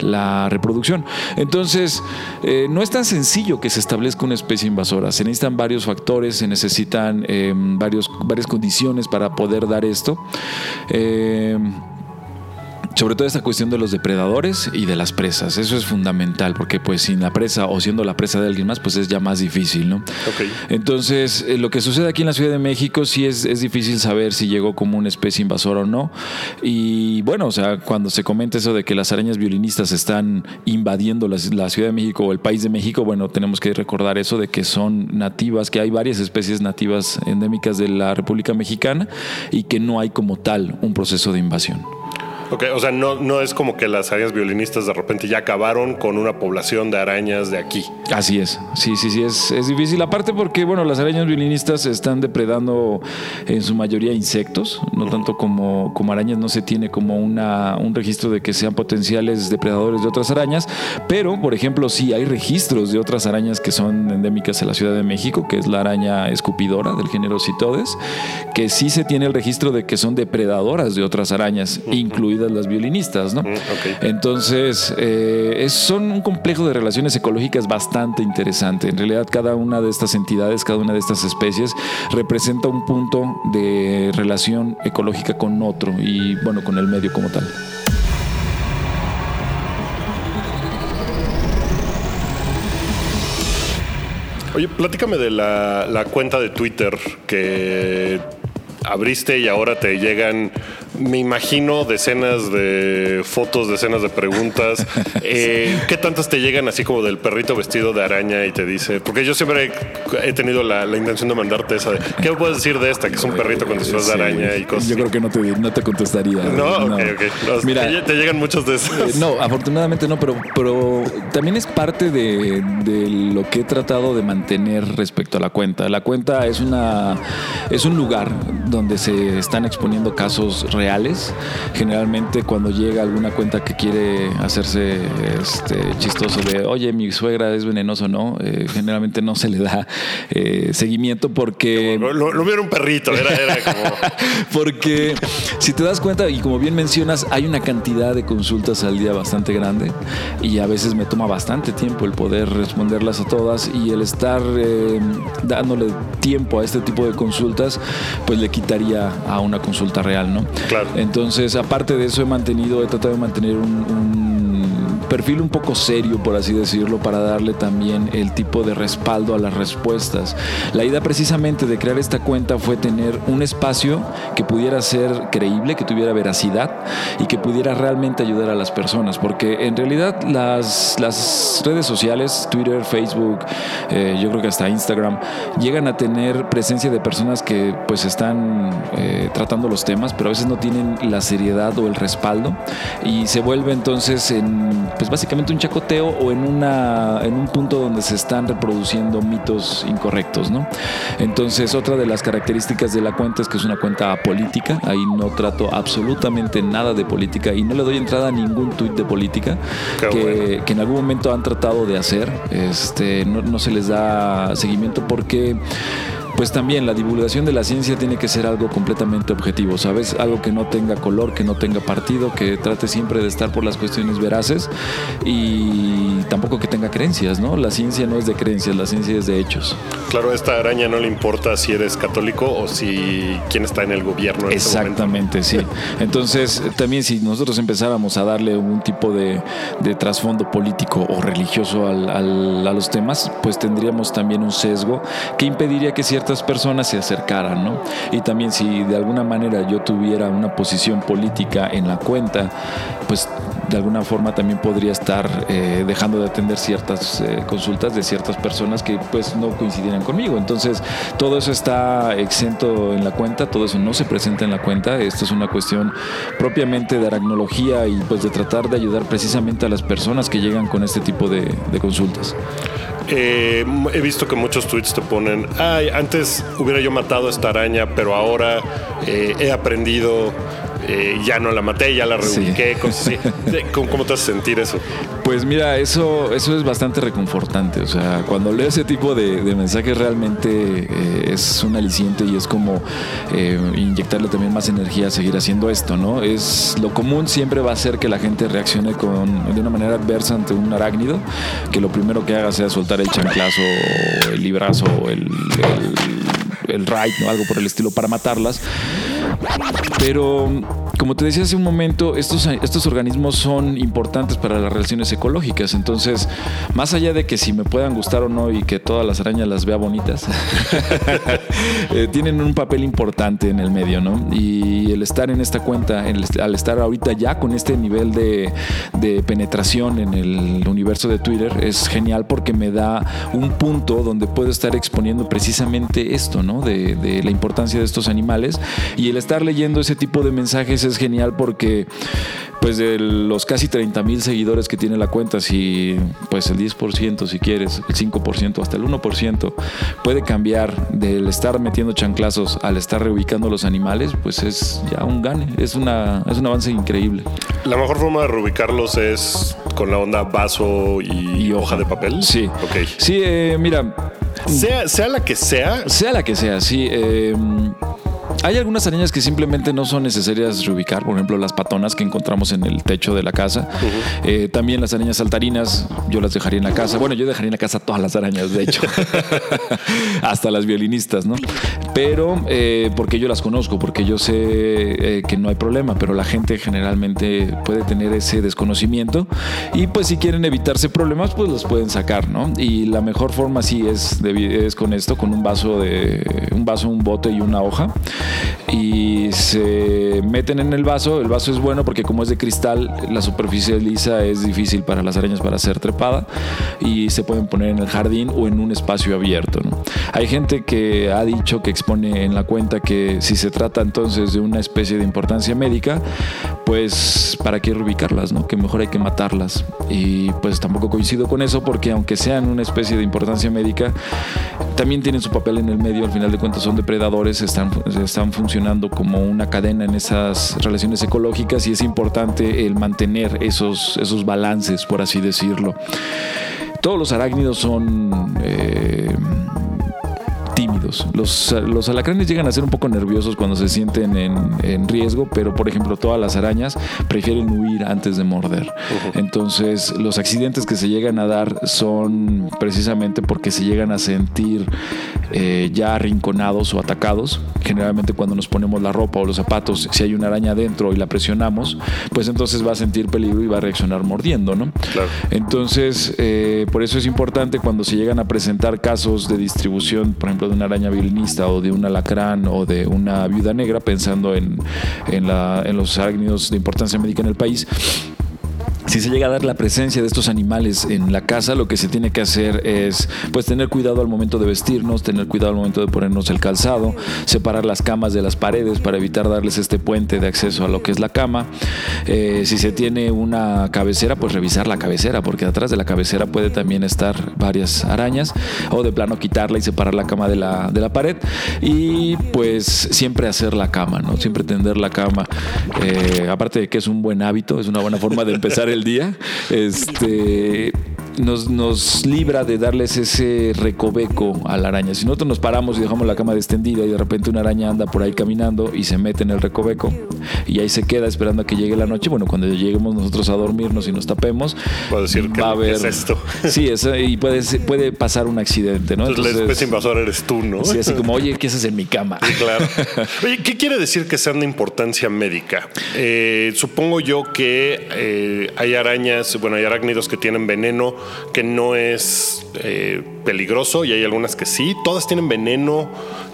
la reproducción. Entonces, eh, no es tan sencillo que se establezca una especie invasora. Se necesitan varios factores, se necesitan eh, varios, varias condiciones para poder dar esto. Eh, sobre todo esta cuestión de los depredadores y de las presas. Eso es fundamental porque pues sin la presa o siendo la presa de alguien más pues es ya más difícil, ¿no? Entonces eh, lo que sucede aquí en la Ciudad de México sí es, es, difícil saber si llegó como una especie invasora o no. Y bueno, o sea, cuando se comenta eso de que las arañas violinistas están invadiendo la, la Ciudad de México o el país de México, bueno, tenemos que recordar eso de que son nativas, que hay varias especies nativas endémicas de la República Mexicana y que no hay como tal un proceso de invasión. Ok, o sea, no, no es como que las arañas violinistas de repente ya acabaron con una población de arañas de aquí. Así es, sí, sí, sí, es, es difícil. Aparte porque, bueno, las arañas violinistas están depredando en su mayoría insectos, no tanto como, como arañas, no se tiene como una, un registro de que sean potenciales depredadores de otras arañas, pero, por ejemplo, sí hay registros de otras arañas que son endémicas en la Ciudad de México, que es la araña escupidora del género Citodes, que sí se tiene el registro de que son depredadoras de otras arañas, incluidas las violinistas, ¿no? Mm. Entonces, eh, es, son un complejo de relaciones ecológicas bastante interesante. En realidad, cada una de estas entidades, cada una de estas especies, representa un punto de relación ecológica con otro y, bueno, con el medio como tal. Oye, platícame de la, la cuenta de Twitter que abriste y ahora te llegan, me imagino, decenas de fotos, decenas de preguntas. Eh, ¿Qué tantas te llegan así como del perrito vestido de araña y te dice? Porque yo siempre he, tenido la, la intención de mandarte esa. de, ¿Qué puedes decir de esta? Que es un perrito con disfraz de araña y cosas. Yo creo que no te, no te contestaría. No, ok, ok. No, Mira, te, te llegan muchas de esas. Eh, No, afortunadamente no, pero, pero también es parte de, de lo que he tratado de mantener respecto a la cuenta. La cuenta es una es un lugar donde se están exponiendo casos reales. Generalmente cuando llega alguna cuenta que quiere hacerse este, chistoso de, oye, mi suegra es venenoso, no, Eh, generalmente no se le da eh, seguimiento porque Lo, lo, lo un perrito, era, era como. porque si te das cuenta, y como bien mencionas, hay una cantidad de consultas al día bastante grande y a veces me toma bastante tiempo el poder responderlas a todas y el estar eh, dándole tiempo a este tipo de consultas, pues le quitaría a una consulta real, ¿no? Entonces, aparte de eso, he mantenido, he tratado de mantener un, perfil un poco serio, por así decirlo, para darle también el tipo de respaldo a las respuestas. La idea precisamente de crear esta cuenta fue tener un espacio que pudiera ser creíble, que tuviera veracidad y que pudiera realmente ayudar a las personas, porque en realidad las, las redes sociales, Twitter, Facebook, eh, yo creo que hasta Instagram, llegan a tener presencia de personas que pues están eh, tratando los temas, pero a veces no tienen la seriedad o el respaldo y se vuelve entonces en pues básicamente un chacoteo o en una en un punto donde se están reproduciendo mitos incorrectos, ¿no? Entonces, otra de las características de la cuenta es que es una cuenta política, ahí no trato absolutamente nada de política y no le doy entrada a ningún tuit de política que, bueno. que en algún momento han tratado de hacer, este no, no se les da seguimiento porque pues también la divulgación de la ciencia tiene que ser algo completamente objetivo, ¿sabes? Algo que no tenga color, que no tenga partido, que trate siempre de estar por las cuestiones veraces y tampoco que tenga creencias, ¿no? La ciencia no es de creencias, la ciencia es de hechos. Claro, a esta araña no le importa si eres católico o si quién está en el gobierno en. Exactamente, sí. Entonces, también si nosotros empezáramos a darle un tipo de, de trasfondo político o religioso al- al- a los temas, pues tendríamos también un sesgo que impediría que ciertas personas se acercaran, ¿no? Y también si de alguna manera yo tuviera una posición política en la cuenta, pues de alguna forma también podría estar eh, dejando de atender ciertas eh, consultas de ciertas personas que pues no coincidieran conmigo. Entonces, todo eso está exento en la cuenta, todo eso no se presenta en la cuenta. Esto es una cuestión propiamente de aracnología y pues de tratar de ayudar precisamente a las personas que llegan con este tipo de, consultas. Eh, he visto que muchos tweets te ponen, ay, antes hubiera yo matado a esta araña, pero ahora he aprendido, eh, ya no la maté, ya la Sí. reubiqué. Eh, ¿Cómo, cómo te hace sentir eso? Pues mira, eso, eso es bastante reconfortante. O sea, cuando leo ese tipo de, de mensajes realmente eh, es un aliciente y es como eh, inyectarle también más energía a seguir haciendo esto, ¿no? Es lo común siempre va a ser que la gente reaccione con, de una manera adversa ante un arácnido, que lo primero que haga sea soltar el chanclazo, o el librazo, o el, el, el raid, ¿no? algo por el estilo para matarlas. Pero, como te decía hace un momento, estos, estos organismos son importantes para las relaciones ecológicas. Entonces, más allá de que si me puedan gustar o no y que todas las arañas las vea bonitas, eh, tienen un papel importante en el medio, ¿no? Y el estar en esta cuenta, el- al estar ahorita ya con este nivel de, de penetración en el universo de Twitter, es genial porque me da un punto donde puedo estar exponiendo precisamente esto, ¿no? De, de la importancia de estos animales. Y el estar leyendo ese tipo de mensajes es genial porque, pues, de los casi 30 mil seguidores que tiene la cuenta, si, pues, el 10%, si quieres, el 5%, hasta el 1%, puede cambiar del estar metiendo chanclazos al estar reubicando los animales, pues es ya un gane. Es, una, es un avance increíble. La mejor forma de reubicarlos es con la onda vaso y, Y hoja de papel. Sí. Ok. Sí, eh, mira, Sea, sea la que sea, sea la que sea, sí. eh, Hay algunas arañas que simplemente no son necesarias reubicar, por ejemplo las patonas que encontramos en el techo de la casa. Eh, también las arañas saltarinas, yo las dejaría en la casa. Bueno, yo dejaría en la casa todas las arañas, de hecho, hasta las violinistas, ¿no? Pero eh, porque yo las conozco, porque yo sé eh, que no hay problema, pero la gente generalmente puede tener ese desconocimiento y pues si quieren evitarse problemas, pues los pueden sacar, ¿no? Y la mejor forma sí es, de, es con esto, con un vaso de un vaso, un bote y una hoja y se meten en el vaso. El vaso es bueno porque como es de cristal, la superficie lisa es difícil para las arañas para ser trepada y se pueden poner en el jardín o en un espacio abierto. Hay gente que ha dicho que expone en la cuenta que si se trata entonces de una especie de importancia médica, pues para qué reubicarlas, ¿no? Que mejor hay que matarlas. Y pues tampoco coincido con eso porque aunque sean una especie de importancia médica, también tienen su papel en el medio, al final de cuentas son depredadores, están, están funcionando como una cadena en esas relaciones ecológicas y es importante el mantener esos, esos balances, por así decirlo. Todos los arácnidos son... Eh, tímidos. Los, los, alacranes llegan a ser un poco nerviosos cuando se sienten en, riesgo, pero por ejemplo todas las arañas prefieren huir antes de morder. Entonces los accidentes que se llegan a dar son precisamente porque se llegan a sentir eh, ya arrinconados o atacados. Generalmente cuando nos ponemos la ropa o los zapatos, si hay una araña adentro y la presionamos, pues entonces va a sentir peligro y va a reaccionar mordiendo, ¿no? Entonces, eh, por eso es importante cuando se llegan a presentar casos de distribución, por ejemplo, de una araña violinista o de un alacrán o de una viuda negra, pensando en, en, la, en los arácnidos de importancia médica en el país, si se llega a dar la presencia de estos animales en la casa, lo que se tiene que hacer es pues tener cuidado al momento de vestirnos, tener cuidado al momento de ponernos el calzado, separar las camas de las paredes para evitar darles este puente de acceso a lo que es la cama. Eh, si se tiene una cabecera, pues revisar la cabecera, porque atrás de la cabecera puede también estar varias arañas, o de plano quitarla y separar la cama de la, de la pared. Y pues siempre hacer la cama, ¿no? Siempre tender la cama. Eh, aparte de que es un buen hábito, es una buena forma de empezar el día, este, nos, nos libra de darles ese recoveco a la araña. Si nosotros nos paramos y dejamos la cama extendida y de repente una araña anda por ahí caminando y se mete en el recoveco y ahí se queda esperando a que llegue la noche, bueno, cuando lleguemos nosotros a dormirnos y nos tapemos, decir va a haber... es esto? Sí, y puede, puede pasar un accidente, ¿no? Entonces, la especie invasora eres tú, ¿no? Sí, así como, oye, ¿qué haces en mi cama? claro. Oye, ¿qué quiere decir que sea una importancia médica? Eh, supongo yo que eh, hay arañas, bueno, hay arácnidos que tienen veneno que no es eh, peligroso y hay algunas que sí. Todas tienen veneno.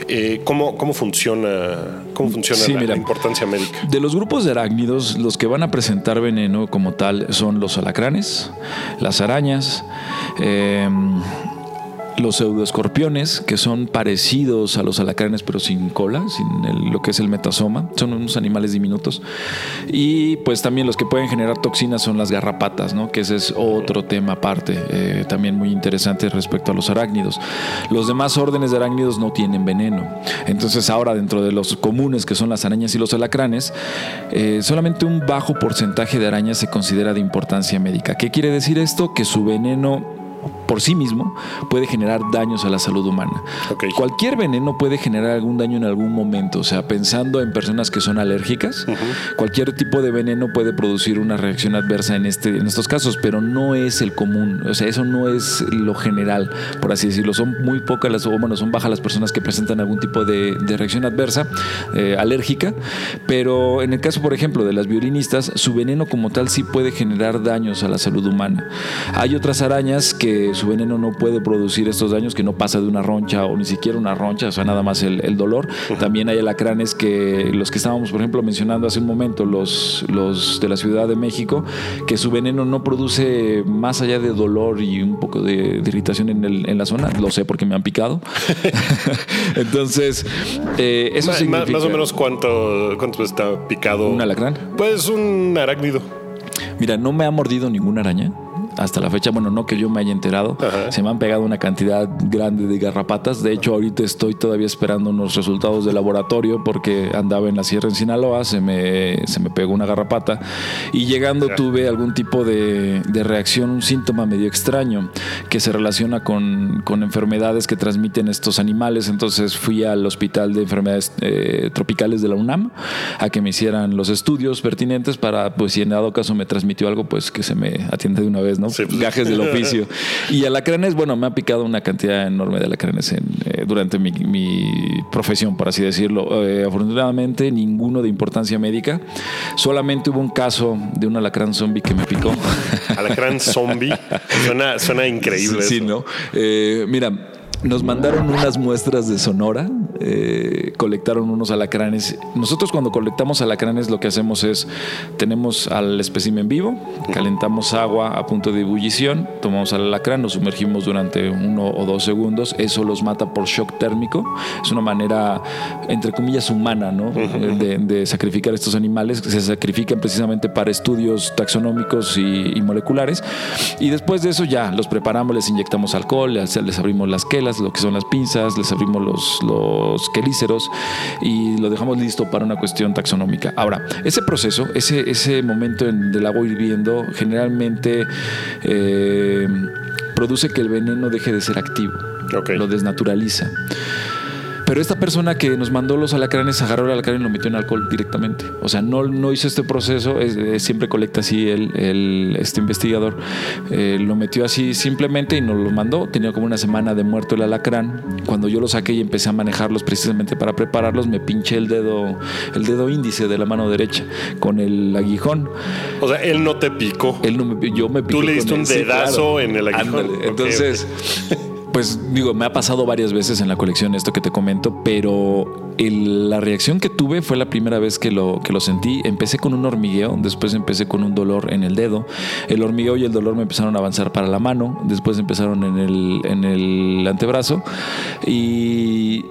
Eh, ¿cómo, ¿cómo, funciona, cómo funciona la, importancia médica? De los grupos de arácnidos, los que van a presentar veneno como tal son los alacranes, las arañas, eh, los pseudoescorpiones, que son parecidos a los alacranes pero sin cola, sin lo que es el metasoma, son unos animales diminutos. Y pues también los que pueden generar toxinas son las garrapatas, ¿no? que ese es otro tema aparte, eh, también muy interesante respecto a los arácnidos. Los demás órdenes de arácnidos no tienen veneno. Entonces ahora dentro de los comunes que son las arañas y los alacranes, eh, solamente un bajo porcentaje de arañas se considera de importancia médica. ¿Qué quiere decir esto? Que su veneno por sí mismo puede generar daños a la salud humana. Cualquier veneno puede generar algún daño en algún momento, o sea, pensando en personas que son alérgicas, cualquier tipo de veneno puede producir una reacción adversa en, este, en estos casos, pero no es el común, o sea, eso no es lo general, por así decirlo. Son muy pocas las, o bueno, son bajas las personas que presentan algún tipo de, reacción adversa, eh, alérgica, pero en el caso, por ejemplo, de las violinistas, su veneno como tal sí puede generar daños a la salud humana. Hay otras arañas que su veneno no puede producir estos daños, que no pasa de una roncha o ni siquiera una roncha, o sea, nada más el, dolor. También hay alacranes que los que estábamos, por ejemplo, mencionando hace un momento, los, los de la Ciudad de México, que su veneno no produce más allá de dolor y un poco de, irritación en, el, en, la zona. Lo sé porque me han picado. Entonces, eh, eso más, Más o menos cuánto, cuánto está picado. ¿Un alacrán? Pues un arácnido. Mira, no me ha mordido ninguna araña hasta la fecha, bueno, no que yo me haya enterado, se me han pegado una cantidad grande de garrapatas. De hecho, ahorita estoy todavía esperando unos resultados de laboratorio porque andaba en la sierra en Sinaloa, se me, se me pegó una garrapata y llegando tuve algún tipo de, reacción, un síntoma medio extraño que se relaciona con, enfermedades que transmiten estos animales. Entonces fui al hospital de enfermedades eh, tropicales de la UNAM a que me hicieran los estudios pertinentes para, pues si en dado caso me transmitió algo, pues que se me atiende de una vez, ¿no? Pues. Gajes del oficio. Y alacranes, bueno, me ha picado una cantidad enorme de alacranes en, eh, durante mi, profesión, por así decirlo. Eh, afortunadamente, ninguno de importancia médica. Solamente hubo un caso de un alacrán zombie que me picó. Alacrán zombie. Suena, suena increíble. Sí, ¿no? Eh, mira, nos mandaron unas muestras de Sonora, eh, colectaron unos alacranes. Nosotros cuando colectamos alacranes lo que hacemos es, tenemos al espécimen vivo, calentamos agua a punto de ebullición, tomamos al alacrán, nos sumergimos durante uno o dos segundos, eso los mata por shock térmico. Es una manera, entre comillas, humana ¿no? de, sacrificar estos animales, se sacrifican precisamente para estudios taxonómicos y, moleculares. Y después de eso ya los preparamos, les inyectamos alcohol, les, les abrimos las quelas lo que son las pinzas, les abrimos los, los quelíceros y lo dejamos listo para una cuestión taxonómica. Ahora, ese proceso, ese, ese momento en, del agua hirviendo, generalmente eh, produce que el veneno deje de ser activo, lo desnaturaliza. Pero esta persona que nos mandó los alacranes agarró el alacrán y lo metió en alcohol directamente. O sea, no, no hizo este proceso, siempre colecta así el, este investigador. Eh, lo metió así simplemente y nos lo mandó. Tenía como una semana de muerto el alacrán. Cuando yo lo saqué y empecé a manejarlos precisamente para prepararlos, me pinché el dedo, el dedo índice de la mano derecha con el aguijón. O sea, él no te picó. Él no me, yo me Tú le diste un dedazo en el aguijón. Entonces. Pues digo, me ha pasado varias veces en la colección esto que te comento, pero la reacción que tuve fue la primera vez que lo, que lo sentí. Empecé con un hormigueo, después empecé con un dolor en el dedo. El hormigueo y el dolor me empezaron a avanzar para la mano, después empezaron en el, en el antebrazo y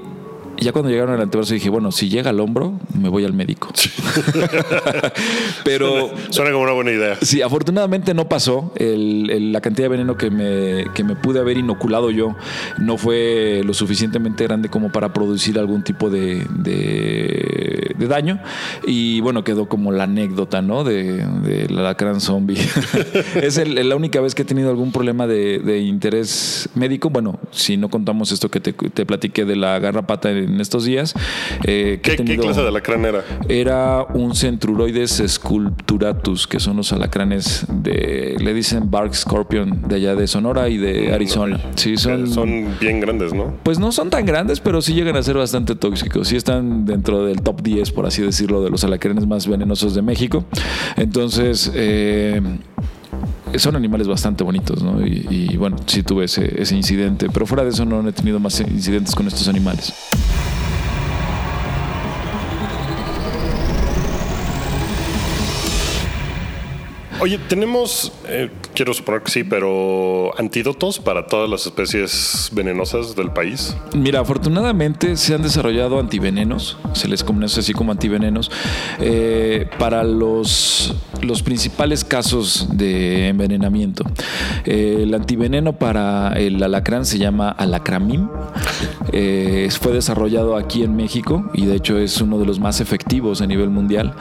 ya cuando llegaron al antebrazo dije, bueno, si llega al hombro, me voy al médico. Pero... Suena, como una buena idea. Sí, afortunadamente no pasó. la cantidad de veneno que me, que me pude haber inoculado yo no fue lo suficientemente grande como para producir algún tipo de, de, daño. Y bueno, quedó como la anécdota, ¿no? De, de la lacran zombie. es la única vez que he tenido algún problema de, interés médico. Bueno, si no contamos esto que te, te platiqué de la garrapata en en estos días. Eh, ¿Qué, clase de alacrán era? Era un Centruroides sculpturatus, que son los alacranes de, le dicen Bark Scorpion, de allá de Sonora y de Arizona. Sí, son, son bien grandes, ¿no? Pues no son tan grandes, pero sí llegan a ser bastante tóxicos. Sí están dentro del top 10, por así decirlo, de los alacranes más venenosos de México. Entonces, eh, son animales bastante bonitos, ¿no? Y, bueno, sí tuve ese, ese incidente, pero fuera de eso no he tenido más incidentes con estos animales. Oye, tenemos, eh, quiero suponer que sí, pero antídotos para todas las especies venenosas del país. Mira, afortunadamente se han desarrollado antivenenos, se les conoce así como antivenenos, eh, para los, los principales casos de envenenamiento. Eh, el antiveneno para el alacrán se llama alacramim. fue desarrollado aquí en México y de hecho es uno de los más efectivos a nivel mundial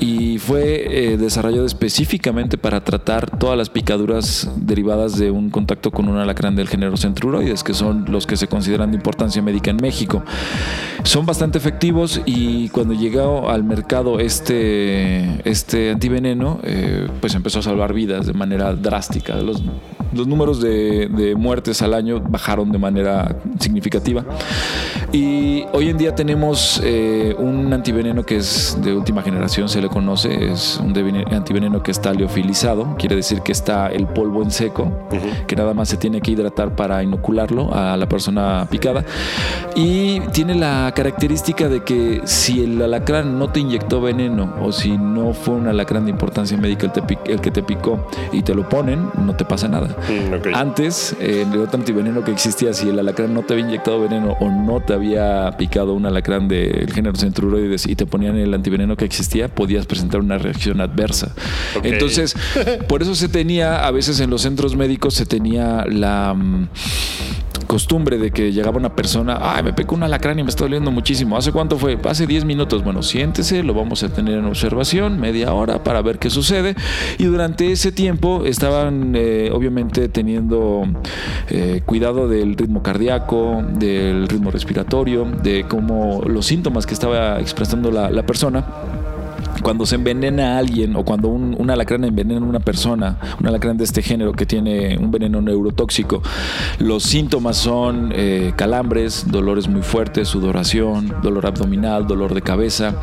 y fue desarrollado específicamente para tratar todas las picaduras derivadas de un contacto con un alacrán del género Centruroides, que son los que se consideran de importancia médica en México. Son bastante efectivos y cuando llegó al mercado este, este antiveneno, eh, pues empezó a salvar vidas de manera drástica. Los, los números de, muertes al año bajaron de manera significativa. Y hoy en día tenemos eh, un antiveneno que es de última generación, se le conoce, es un antiveneno que está liofilizado, quiere decir que está el polvo en seco, que nada más se tiene que hidratar para inocularlo a la persona picada. Y tiene la característica de que si el alacrán no te inyectó veneno o si no fue un alacrán de importancia médica el, el que te picó y te lo ponen, no te pasa nada. Mm. Antes, eh, el otro antiveneno que existía, si el alacrán no te había inyectado veneno o no te había picado un alacrán del género centruroides y te ponían el antiveneno que existía, podías presentar una reacción adversa. Entonces, por eso se tenía, a veces en los centros médicos se tenía la mm, costumbre de que llegaba una persona, ay, me picó un alacrán y me está doliendo muchísimo. ¿Hace cuánto fue? Hace 10 minutos. Bueno, siéntese, lo vamos a tener en observación, media hora para ver qué sucede. Y durante ese tiempo estaban, eh, obviamente, teniendo eh, cuidado del ritmo cardíaco, del ritmo respiratorio, de cómo los síntomas que estaba expresando la, la persona cuando se envenena a alguien o cuando un, un, alacrán envenena a una persona, un alacrán de este género que tiene un veneno neurotóxico, los síntomas son eh, calambres, dolores muy fuertes, sudoración, dolor abdominal, dolor de cabeza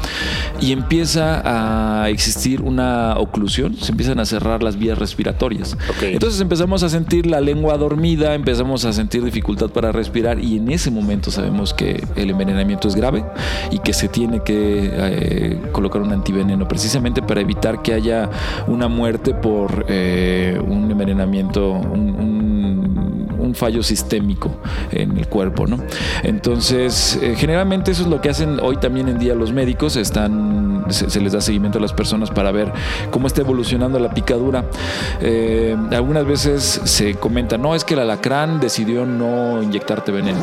y empieza a existir una oclusión, se empiezan a cerrar las vías respiratorias. Okay. Entonces empezamos a sentir la lengua dormida, empezamos a sentir dificultad para respirar y en ese momento sabemos que el envenenamiento es grave y que se tiene que eh, colocar un antiveneno precisamente para evitar que haya una muerte por eh, un envenenamiento, un, fallo sistémico en el cuerpo. ¿no? Entonces, eh, generalmente eso es lo que hacen hoy también en día los médicos, están, se, se les da seguimiento a las personas para ver cómo está evolucionando la picadura. Eh, algunas veces se comenta, no, es que el alacrán decidió no inyectarte veneno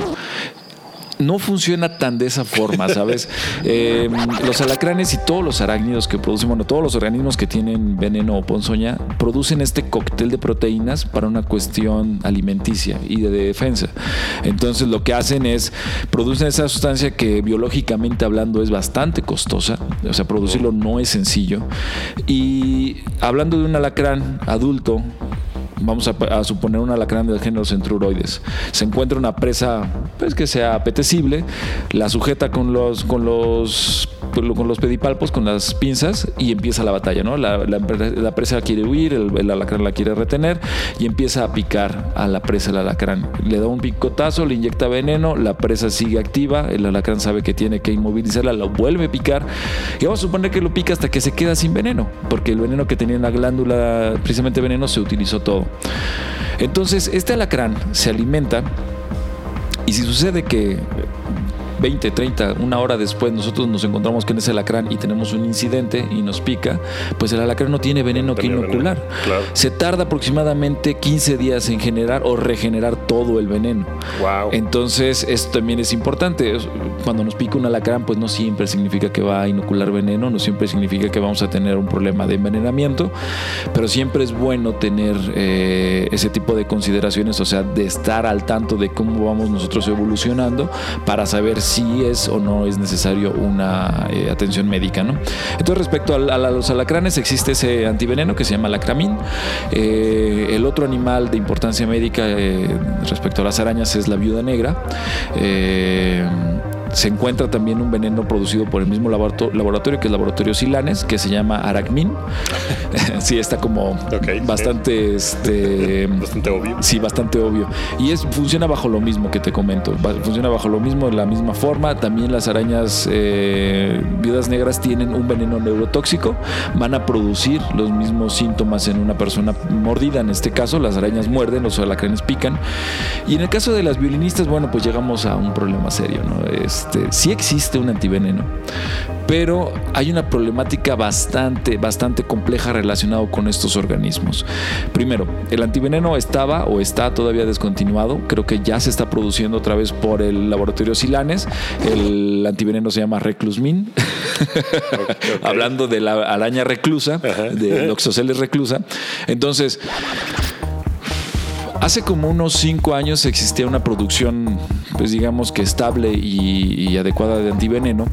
no funciona tan de esa forma, ¿sabes? Eh, los alacranes y todos los arácnidos que producen, bueno, todos los organismos que tienen veneno o ponzoña, producen este cóctel de proteínas para una cuestión alimenticia y de defensa. Entonces lo que hacen es, producen esa sustancia que biológicamente hablando es bastante costosa, o sea, producirlo no es sencillo. Y hablando de un alacrán adulto, vamos a, suponer un alacrán del género centruroides. Se encuentra una presa pues, que sea apetecible, la sujeta con los, con los, con los pedipalpos, con las pinzas y empieza la batalla. ¿no? La, la, la presa quiere huir, el, el, alacrán la quiere retener y empieza a picar a la presa el alacrán. Le da un picotazo, le inyecta veneno, la presa sigue activa, el alacrán sabe que tiene que inmovilizarla, lo vuelve a picar y vamos a suponer que lo pica hasta que se queda sin veneno, porque el veneno que tenía en la glándula, precisamente veneno, se utilizó todo. Entonces, este alacrán se alimenta y si sucede que 20, 30, una hora después nosotros nos encontramos con ese alacrán y tenemos un incidente y nos pica, pues el alacrán no tiene veneno no que inocular. Veneno. Claro. Se tarda aproximadamente 15 días en generar o regenerar todo el veneno. Wow. Entonces, esto también es importante. Cuando nos pica un alacrán, pues no siempre significa que va a inocular veneno, no siempre significa que vamos a tener un problema de envenenamiento, pero siempre es bueno tener eh, ese tipo de consideraciones, o sea, de estar al tanto de cómo vamos nosotros evolucionando para saber si es o no es necesario una eh, atención médica. ¿no? Entonces, respecto a, los alacranes, existe ese antiveneno que se llama lacramín. Eh, el otro animal de importancia médica eh, respecto a las arañas es la viuda negra se encuentra también un veneno producido por el mismo laboratorio, que es el laboratorio Silanes, que se llama Aracmin. sí, está como okay, bastante, sí. este, bastante obvio. Sí, bastante obvio. Y es funciona bajo lo mismo que te comento. Funciona bajo lo mismo, de la misma forma. También las arañas eh, viudas negras tienen un veneno neurotóxico. Van a producir los mismos síntomas en una persona mordida. En este caso, las arañas muerden, los alacranes pican. Y en el caso de las violinistas, bueno, pues llegamos a un problema serio, ¿no? Es, este, sí existe un antiveneno, pero hay una problemática bastante, bastante compleja relacionado con estos organismos. Primero, el antiveneno estaba o está todavía descontinuado. Creo que ya se está produciendo otra vez por el laboratorio Silanes. El antiveneno se llama Reclusmin. Okay. Hablando de la araña reclusa, Ajá. de Loxoceles reclusa. Entonces, Hace como unos cinco años existía una producción, pues digamos que estable y, adecuada de antiveneno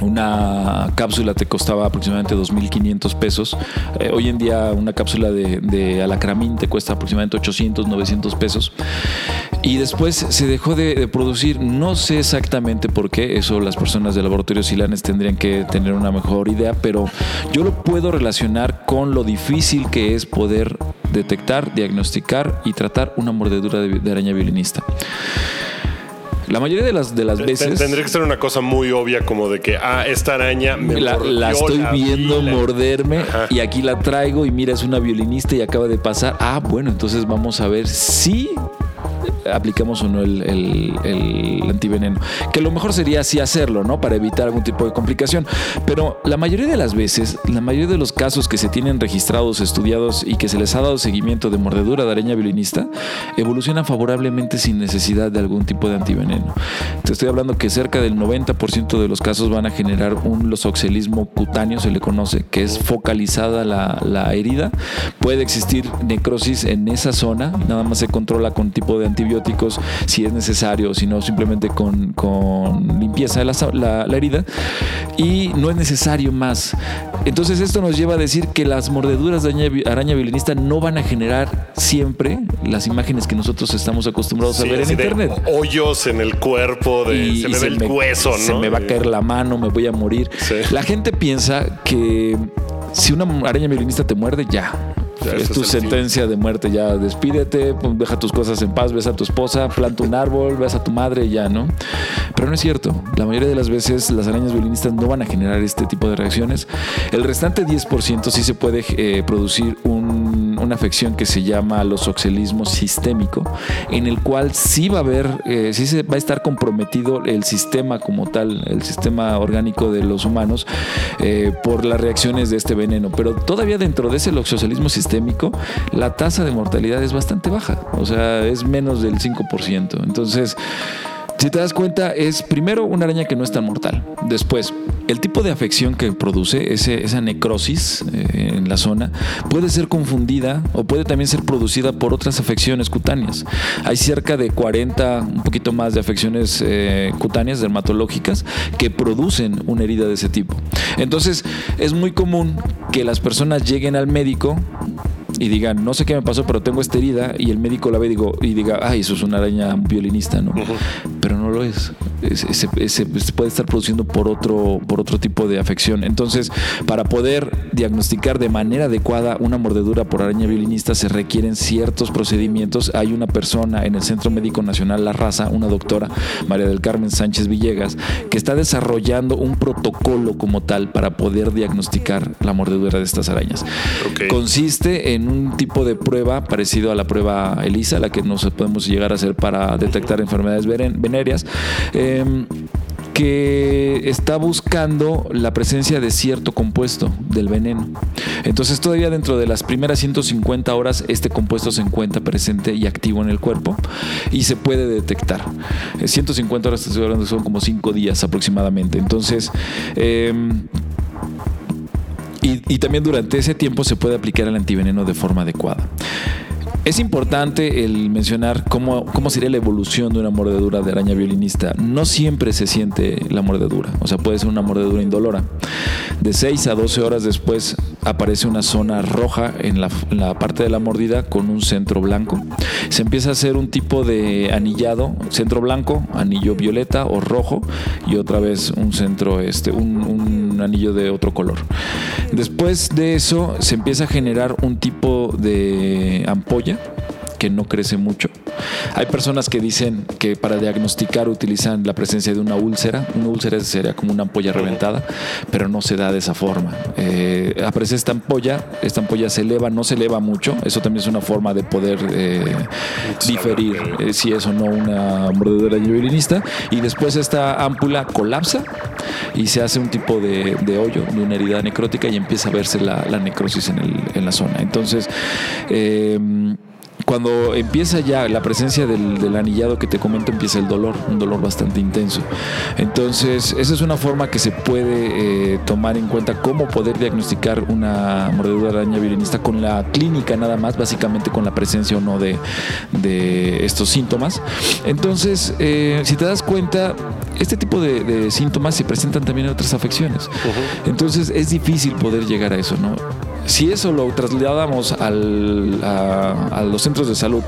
una cápsula te costaba aproximadamente 2.500 pesos. Eh, hoy en día una cápsula de, de, alacramín te cuesta aproximadamente 800, 900 pesos. Y después se dejó de, de, producir, no sé exactamente por qué, eso las personas del laboratorio Silanes tendrían que tener una mejor idea, pero yo lo puedo relacionar con lo difícil que es poder detectar, diagnosticar y tratar una mordedura de, de araña violinista. La mayoría de las, de las veces... Tendría que ser una cosa muy obvia como de que, ah, esta araña me la, mordió la estoy la viendo morderme y aquí la traigo y mira, es una violinista y acaba de pasar. Ah, bueno, entonces vamos a ver si aplicamos o no el, el- el antiveneno. Que lo mejor sería así hacerlo, ¿no? Para evitar algún tipo de complicación. Pero la mayoría de las veces, la mayoría de los casos que se tienen registrados, estudiados y que se les ha dado seguimiento de mordedura de araña violinista, evolucionan favorablemente sin necesidad de algún tipo de antiveneno. Te estoy hablando que cerca del 90% de los casos van a generar un losoxelismo cutáneo, se le conoce, que es focalizada la, la herida. Puede existir necrosis en esa zona, nada más se controla con tipo de antibióticos si es necesario, si no simplemente con, con limpieza de la, la- la herida. Y no es necesario más. Entonces esto nos lleva a decir que las mordeduras de araña, araña violinista no van a generar siempre las imágenes que nosotros estamos acostumbrados Sí, a ver en internet. hoyos en el cuerpo, de, Y- se me ve el hueso, ¿no? Se me va a caer la mano, me voy a morir. Sí. La gente piensa que si una araña violinista te muerde, ya. Ya, es tu es el fin. sentencia de muerte, ya despídete, deja tus cosas en paz, ves a tu esposa, planta un árbol, ves a tu madre ya, ¿no? Pero no es cierto. La mayoría de las veces las arañas violinistas no van a generar este tipo de reacciones. El restante 10% sí se puede eh, producir un- una afección que se llama losoxelismo sistémico, en el cual sí va a haber, eh, sí se va a estar comprometido el sistema como tal, el sistema orgánico de los humanos, eh, por las reacciones de este veneno. Pero todavía dentro de ese loxocelismo sistémico, la tasa de mortalidad es bastante baja, o sea, es menos del 5%. Entonces, si te das cuenta, es primero una araña que no es tan mortal. Después, el tipo de afección que produce, esa necrosis eh, en la zona, puede ser confundida o puede también ser producida por otras afecciones cutáneas. Hay cerca de 40, un poquito más de afecciones eh, cutáneas dermatológicas que producen una herida de ese tipo. Entonces, es muy común que las personas lleguen al médico y digan, no sé qué me pasó, pero tengo esta herida, y el médico la ve y, digo, y diga, ay, eso es una araña violinista, ¿no? Pero no lo es. Ese- ese- se puede estar produciendo por otro, por otro tipo de afección. Entonces, para poder diagnosticar de manera adecuada una mordedura por araña violinista, se requieren ciertos procedimientos. Hay una persona en el Centro Médico Nacional La Raza, una doctora, María del Carmen Sánchez Villegas, que está desarrollando un protocolo como tal para poder diagnosticar la mordedura de estas arañas. Ok. Consiste en un tipo de prueba parecido a la prueba ELISA, la que nos podemos llegar a hacer para detectar enfermedades venéreas. Em, que está buscando la presencia de cierto compuesto del veneno. Entonces todavía dentro de las primeras 150 horas este compuesto se encuentra presente y activo en el cuerpo y se puede detectar. Eh, 150 horas te estoy hablando, son como 5 días aproximadamente. Entonces, em, y también durante ese tiempo se puede aplicar el antiveneno de forma adecuada. Es importante el mencionar cómo, cómo sería la evolución de una mordedura de araña violinista. No siempre se siente la mordedura, o sea, puede ser una mordedura indolora. De 6 a 12 horas después aparece una zona roja en la, en la parte de la mordida con un centro blanco. Se empieza a hacer un tipo de anillado, centro blanco, anillo violeta o rojo y otra vez un centro, este, un, un anillo de otro color. Después de eso se empieza a generar un tipo de ampolla que no crece mucho. Hay personas que dicen que para diagnosticar utilizan la presencia de una úlcera. Una úlcera sería como una ampolla reventada, pero no se da de esa forma. Eh, aparece esta ampolla, esta ampolla se eleva, no se eleva mucho. Eso también es una forma de poder eh, diferir eh, si es o no una mordedura violinista. Y después esta ámpula colapsa y se hace un tipo de, de hoyo, de una herida necrótica y empieza a verse la, la necrosis en, el- en la zona. Entonces, eh, cuando empieza ya la presencia del, del anillado que te comento, empieza el dolor, un dolor bastante intenso. Entonces, esa es una forma que se puede eh, tomar en cuenta cómo poder diagnosticar una mordedura de araña violinista con la clínica nada más, básicamente con la presencia o no de, de estos síntomas. Entonces, eh, si te das cuenta, este tipo de, de síntomas se presentan también en otras afecciones. Entonces, es difícil poder llegar a eso, ¿no? Si eso lo trasladamos al- a, a los centros de salud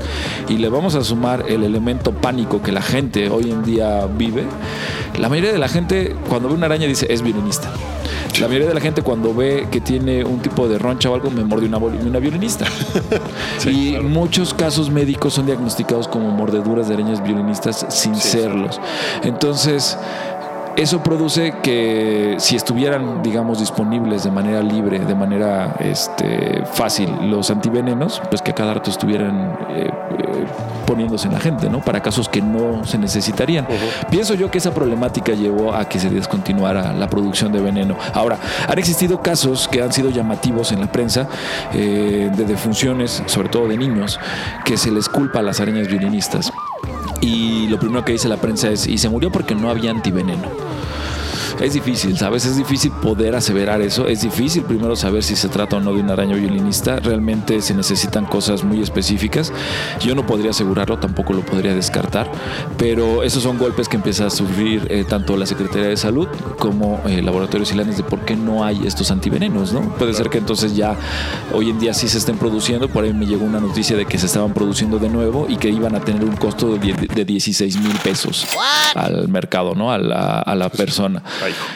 y le vamos a sumar el elemento pánico que la gente hoy en día vive, la mayoría de la gente cuando ve una araña dice es violinista. La mayoría de la gente cuando ve que tiene un tipo de roncha o algo, me morde una, una violinista. Sí, y claro. muchos casos médicos son diagnosticados como mordeduras de arañas violinistas sin Sí, serlos. Entonces, eso produce que si estuvieran, digamos, disponibles de manera libre, de manera este, fácil, los antivenenos, pues que a cada rato estuvieran eh, eh, poniéndose en la gente, ¿no? Para casos que no se necesitarían. Pienso yo que esa problemática llevó a que se descontinuara la producción de veneno. Ahora, han existido casos que han sido llamativos en la prensa eh, de defunciones, sobre todo de niños, que se les culpa a las arañas violinistas. Y lo primero que dice la prensa es, y se murió porque no había antiveneno. Es difícil, ¿sabes? Es difícil poder aseverar eso. Es difícil primero saber si se trata o no de una araña violinista. Realmente se necesitan cosas muy específicas. Yo no podría asegurarlo, tampoco lo podría descartar. Pero esos son golpes que empieza a sufrir eh, tanto la Secretaría de Salud como eh, Laboratorios Ilanes de por qué no hay estos antivenenos, ¿no? Puede ser que entonces ya hoy en día sí se estén produciendo. Por ahí me llegó una noticia de que se estaban produciendo de nuevo y que iban a tener un costo de, die- de 16 mil pesos al mercado, ¿no? A la, a la persona.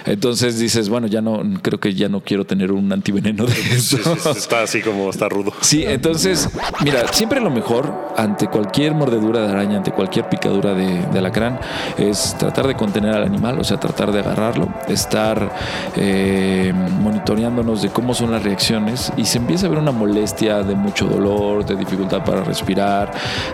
Entonces dices, bueno, ya no, creo que ya no quiero tener un antiveneno de eso. sí, sí, está así como está rudo. Sí, entonces, mira, siempre lo mejor ante cualquier mordedura de araña, ante cualquier picadura de, de alacrán, es tratar de contener al animal, o sea, tratar de agarrarlo, estar eh, monitoreándonos de cómo son las reacciones y se empieza a ver una molestia de mucho dolor, de dificultad para respirar,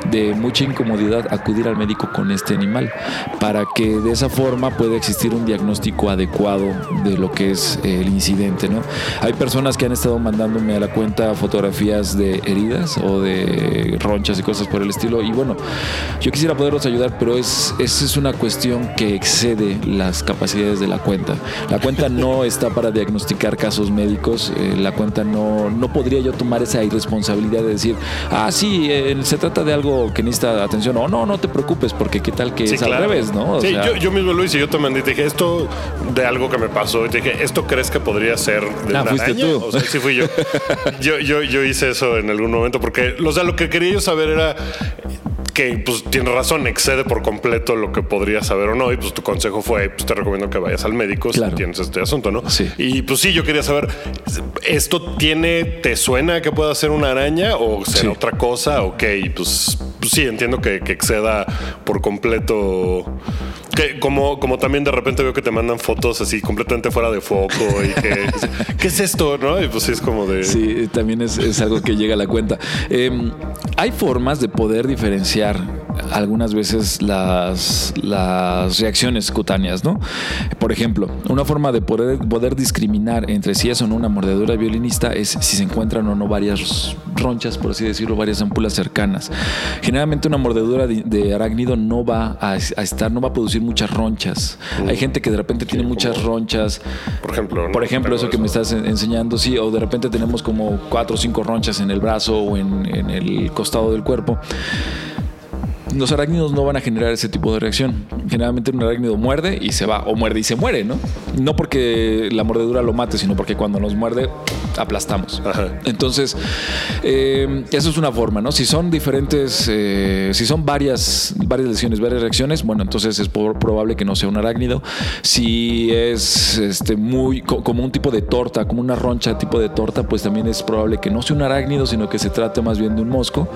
de mucha incomodidad, acudir al médico con este animal para que de esa forma pueda existir un diagnóstico adecuado de lo que es eh, el incidente, ¿no? Hay personas que han estado mandándome a la cuenta fotografías de heridas o de ronchas y cosas por el estilo y bueno, yo quisiera poderlos ayudar, pero es, es, es una cuestión que excede las capacidades de la cuenta. La cuenta no está para diagnosticar casos médicos, eh, la cuenta no, no podría yo tomar esa irresponsabilidad de decir, ah, sí, eh, se trata de algo que necesita atención, o no, no te preocupes, porque qué tal que Sí, es al claro. revés, ¿no? O sí, sea, yo, yo mismo lo hice. Yo también te dije esto de algo que me pasó. Y te dije, ¿esto crees que podría ser de Ah, una fuiste araña? tú. O sea, sí fui yo. yo, yo. Yo hice eso en algún momento porque, o sea, lo que quería yo saber era que, pues, tienes razón, excede por completo lo que podría saber o no. Y pues tu consejo fue, pues te recomiendo que vayas al médico Claro. si tienes este asunto, ¿no? Sí. Y pues sí, yo quería saber, ¿esto tiene, te suena que pueda ser una araña o será Sí. otra cosa? Ok, pues, pues sí, entiendo que, que exceda por completo. Que como, como también de repente veo que te mandan fotos así completamente fuera de foco y que, ¿qué es esto? ¿No? Y pues sí, es como de. Sí, también es, es algo que llega a la cuenta. Eh, hay formas de poder diferenciar algunas veces las, las reacciones cutáneas, ¿no? Por ejemplo, una forma de poder, poder discriminar entre si es o no una mordedura violinista es si se encuentran o no varias ronchas, por así decirlo, varias ampulas cercanas. Generalmente una mordedura de, de arácnido no va a, a estar, no va a producir muchas ronchas. Hay gente que de repente tiene muchas ronchas. Por ejemplo. ¿no? Por ejemplo, Pero eso que me estás en- enseñando, sí, o de repente tenemos como cuatro o cinco ronchas en el brazo o en, en el costado del cuerpo. Los arácnidos no van a generar ese tipo de reacción. Generalmente un arácnido muerde y se va, o muerde y se muere, ¿no? No porque la mordedura lo mate, sino porque cuando nos muerde aplastamos. Ajá. Entonces, eh, eso es una forma, ¿no? Si son diferentes, eh, si son varias, varias lesiones, varias reacciones, bueno, entonces es por- probable que no sea un arácnido. Si es este, muy co- como un tipo de torta, como una roncha tipo de torta, pues también es probable que no sea un arácnido, sino que se trate más bien de un mosco.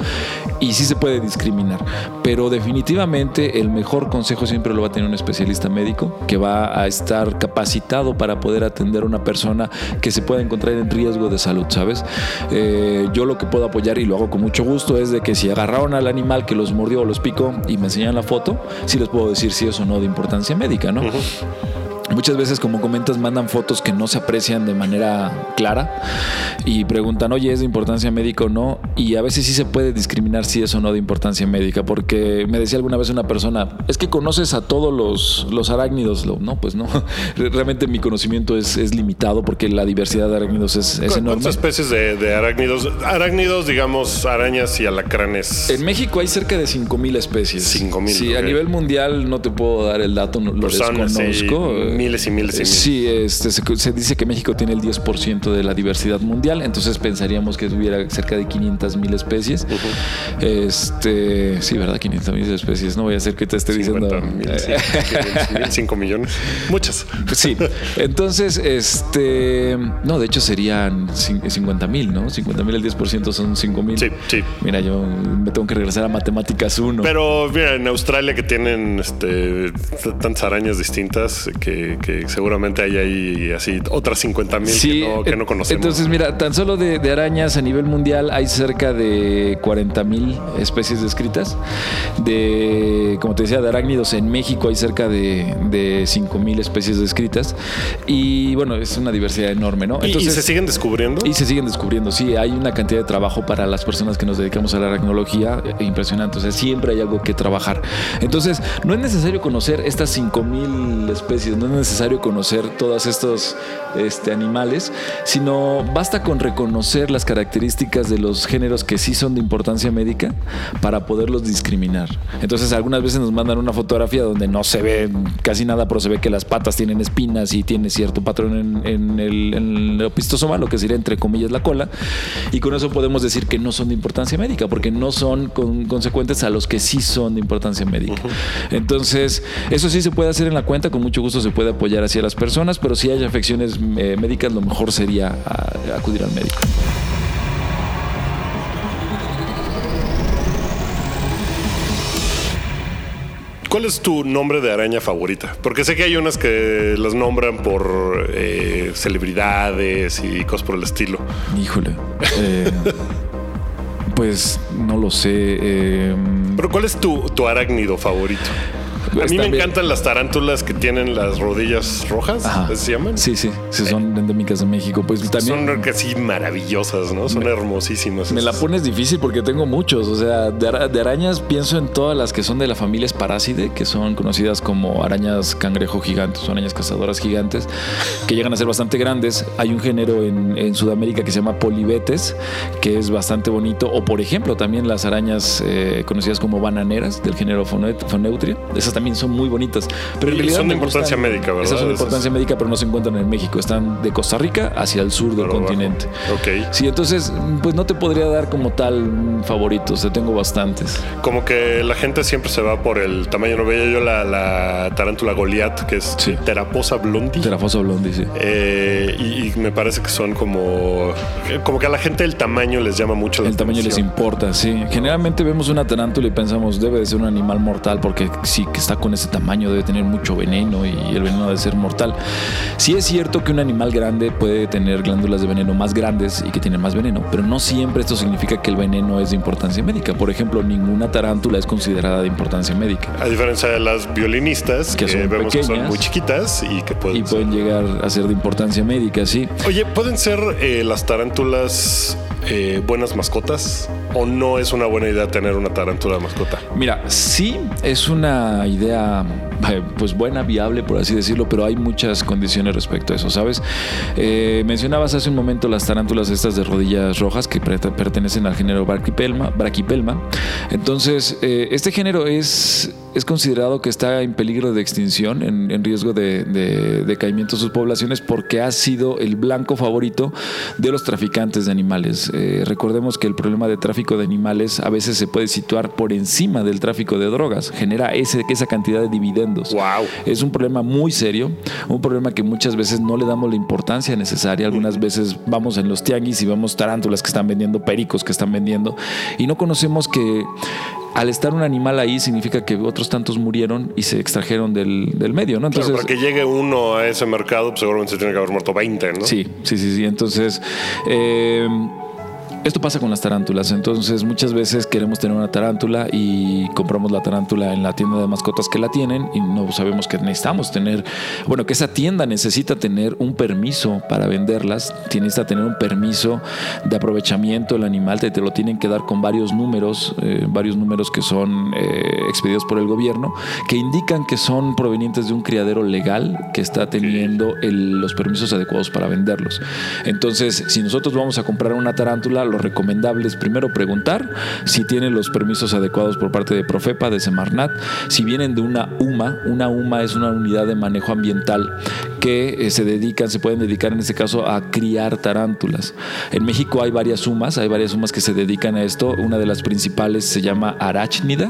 Y sí se puede discriminar. Pero definitivamente el mejor consejo siempre lo va a tener un especialista médico que va a estar capacitado para poder atender a una persona que se pueda encontrar en riesgo de salud, ¿sabes? Eh, yo lo que puedo apoyar y lo hago con mucho gusto es de que si agarraron al animal que los mordió o los picó y me enseñan la foto, sí les puedo decir si es o no de importancia médica, ¿no? Muchas veces, como comentas, mandan fotos que no se aprecian de manera clara y preguntan, oye, ¿es de importancia médica o no? Y a veces sí se puede discriminar si es o no de importancia médica, porque me decía alguna vez una persona, es que conoces a todos los, los arácnidos. No, pues no. Realmente mi conocimiento es, es limitado porque la diversidad de arácnidos es, es ¿Cu- enorme. ¿Cuántas especies de, de arácnidos? Arácnidos, digamos, arañas y alacranes. En México hay cerca de 5.000 especies. 5,000, Sí, a nivel mundial no te puedo dar el dato, lo desconozco. sí, miles y miles y miles. Sí, este, se, se dice que México tiene el 10% de la diversidad mundial, entonces pensaríamos que tuviera cerca de 500 mil especies. Este, sí, ¿verdad? 500 mil especies. No voy a hacer que te esté diciendo. 50 mil, sí, 500 mil, 5 millones. Muchas. Sí, entonces, este, no, de hecho serían cin- 50 mil, ¿no? 50 mil, el 10% son 5 mil. Sí, sí. Mira, yo me tengo que regresar a matemáticas 1. Pero mira, en Australia que tienen este, tantas arañas distintas que, que seguramente hay ahí así otras 50 mil que, no, que no conocemos. Entonces, mira, tan solo de, de arañas a nivel mundial hay cerca de 40 mil especies descritas. De, como te decía, de arácnidos en México hay cerca de, de 5 mil especies descritas. Y bueno, es una diversidad enorme, ¿no? ¿Y- ¿Y, se siguen descubriendo? Y se siguen descubriendo, sí, hay una cantidad de trabajo para las personas que nos dedicamos a la aracnología eh, impresionante, o sea, siempre hay algo que trabajar. Entonces, no es necesario conocer estas 5000 especies, no es necesario conocer todos estos este, animales, sino basta con reconocer las características de los géneros que sí son de importancia médica para poderlos discriminar. Entonces, algunas veces nos mandan una fotografía donde no se ve casi nada, pero se ve que las patas tienen espinas y tiene cierto patrón en, en el, en el opistosoma, lo que sería entre comillas la cola, y con eso podemos decir que no son de importancia médica, porque no son con- consecuentes a los que sí son de importancia médica. Entonces, eso sí se puede hacer en la cuenta, con mucho gusto se puede apoyar hacia las personas, pero si hay afecciones eh, médicas, lo mejor sería a- acudir al médico. ¿Cuál es tu nombre de araña favorita? Porque sé que hay unas que las nombran por eh, celebridades y cosas por el estilo. Híjole. eh, pues no lo sé. eh, Pero ¿cuál es tu, tu arácnido favorito? A mí me encantan las tarántulas que tienen las rodillas rojas, Ajá. ¿así se llaman? Sí, sí, sí, son endémicas de México. Pues también. Son casi maravillosas, ¿no? Son hermosísimas. Me la pones difícil porque tengo muchos. O sea, de, ara- de arañas pienso en todas las que son de la familia Sparacide, que son conocidas como arañas cangrejo gigantes o arañas cazadoras gigantes, que llegan a ser bastante grandes. Hay un género en, en Sudamérica que se llama polibetes, que es bastante bonito. O, por ejemplo, también las arañas eh, conocidas como bananeras del género Phone- Phoneutria. Esas también son muy bonitas. Pero en realidad son de gustan- importancia médica, ¿verdad? Esas son de Esas. importancia médica, pero no se encuentran en México. Están de Costa Rica hacia el sur del Pero continente. Ok. Sí, entonces, pues no te podría dar como tal favoritos, te tengo bastantes. Como que la gente siempre se va por el tamaño. No veía yo la, la tarántula Goliath, que es Sí. Teraposa blondi. Terafosa Blondi, sí. Eh, y, y me parece que son como como que a la gente el tamaño les llama mucho la El tamaño les importa, sí. Generalmente vemos una tarántula y pensamos, debe de ser un animal mortal, porque sí que está con ese tamaño, debe tener mucho veneno y el veneno debe ser mortal. Sí es cierto que un animal grande puede tener glándulas de veneno más grandes y que tienen más veneno, pero no siempre esto significa que el veneno es de importancia médica. Por ejemplo, ninguna tarántula es considerada de importancia médica. A diferencia de las violinistas que, Que son vemos que son pequeñas. muy chiquitas y que pueden Y pueden llegar a ser de importancia médica, sí. Oye, ¿pueden ser eh, las tarántulas eh, buenas mascotas? ¿O no es una buena idea tener una tarántula de mascota? Mira, sí es una idea eh, pues buena, viable, por así decirlo, pero hay muchas condiciones respecto a eso, ¿sabes? Eh, mencionabas hace un momento las tarántulas estas de rodillas rojas que pertenecen al género. Brachypelma. Entonces, eh, este género es, es considerado que está en peligro de extinción, en, en riesgo de, de decaimiento de sus poblaciones, porque ha sido el blanco favorito de los traficantes de animales. Eh, recordemos que el problema de tráfico de animales a veces se puede situar por encima del tráfico de drogas, genera ese, esa cantidad de dividendos. Wow. Es un problema muy serio, un problema que muchas veces no le damos la importancia necesaria. Algunas veces vamos en los tianguis y vemos tarántulas que están vendiendo, pericos que están vendiendo, y no conocemos que al estar un animal ahí significa que otros tantos murieron y se extrajeron del, del medio, ¿no? Claro, Entonces, para que llegue uno a ese mercado, pues seguramente se tiene que haber muerto 20, ¿no? Sí, sí, sí, sí. Entonces, eh, esto pasa con las tarántulas. Entonces, muchas veces queremos tener una tarántula y compramos la tarántula en la tienda de mascotas que la tienen y no sabemos que necesitamos tener, bueno, que esa tienda necesita tener un permiso para venderlas, tiene- necesita tener un permiso de aprovechamiento del animal, te, te lo tienen que dar con varios números, eh, varios números que son eh, expedidos por el gobierno, que indican que son provenientes de un criadero legal que está teniendo el- los permisos adecuados para venderlos. Entonces, si nosotros vamos a comprar una tarántula, lo recomendable es primero preguntar si tienen los permisos adecuados por parte de Profepa, de Semarnat, si vienen de una UMA, una UMA es una unidad de manejo ambiental que eh, se dedican, se pueden dedicar en este caso a criar tarántulas. En México hay varias UMAs, hay varias UMAs que se dedican a esto. Una de las principales se llama Aráchnida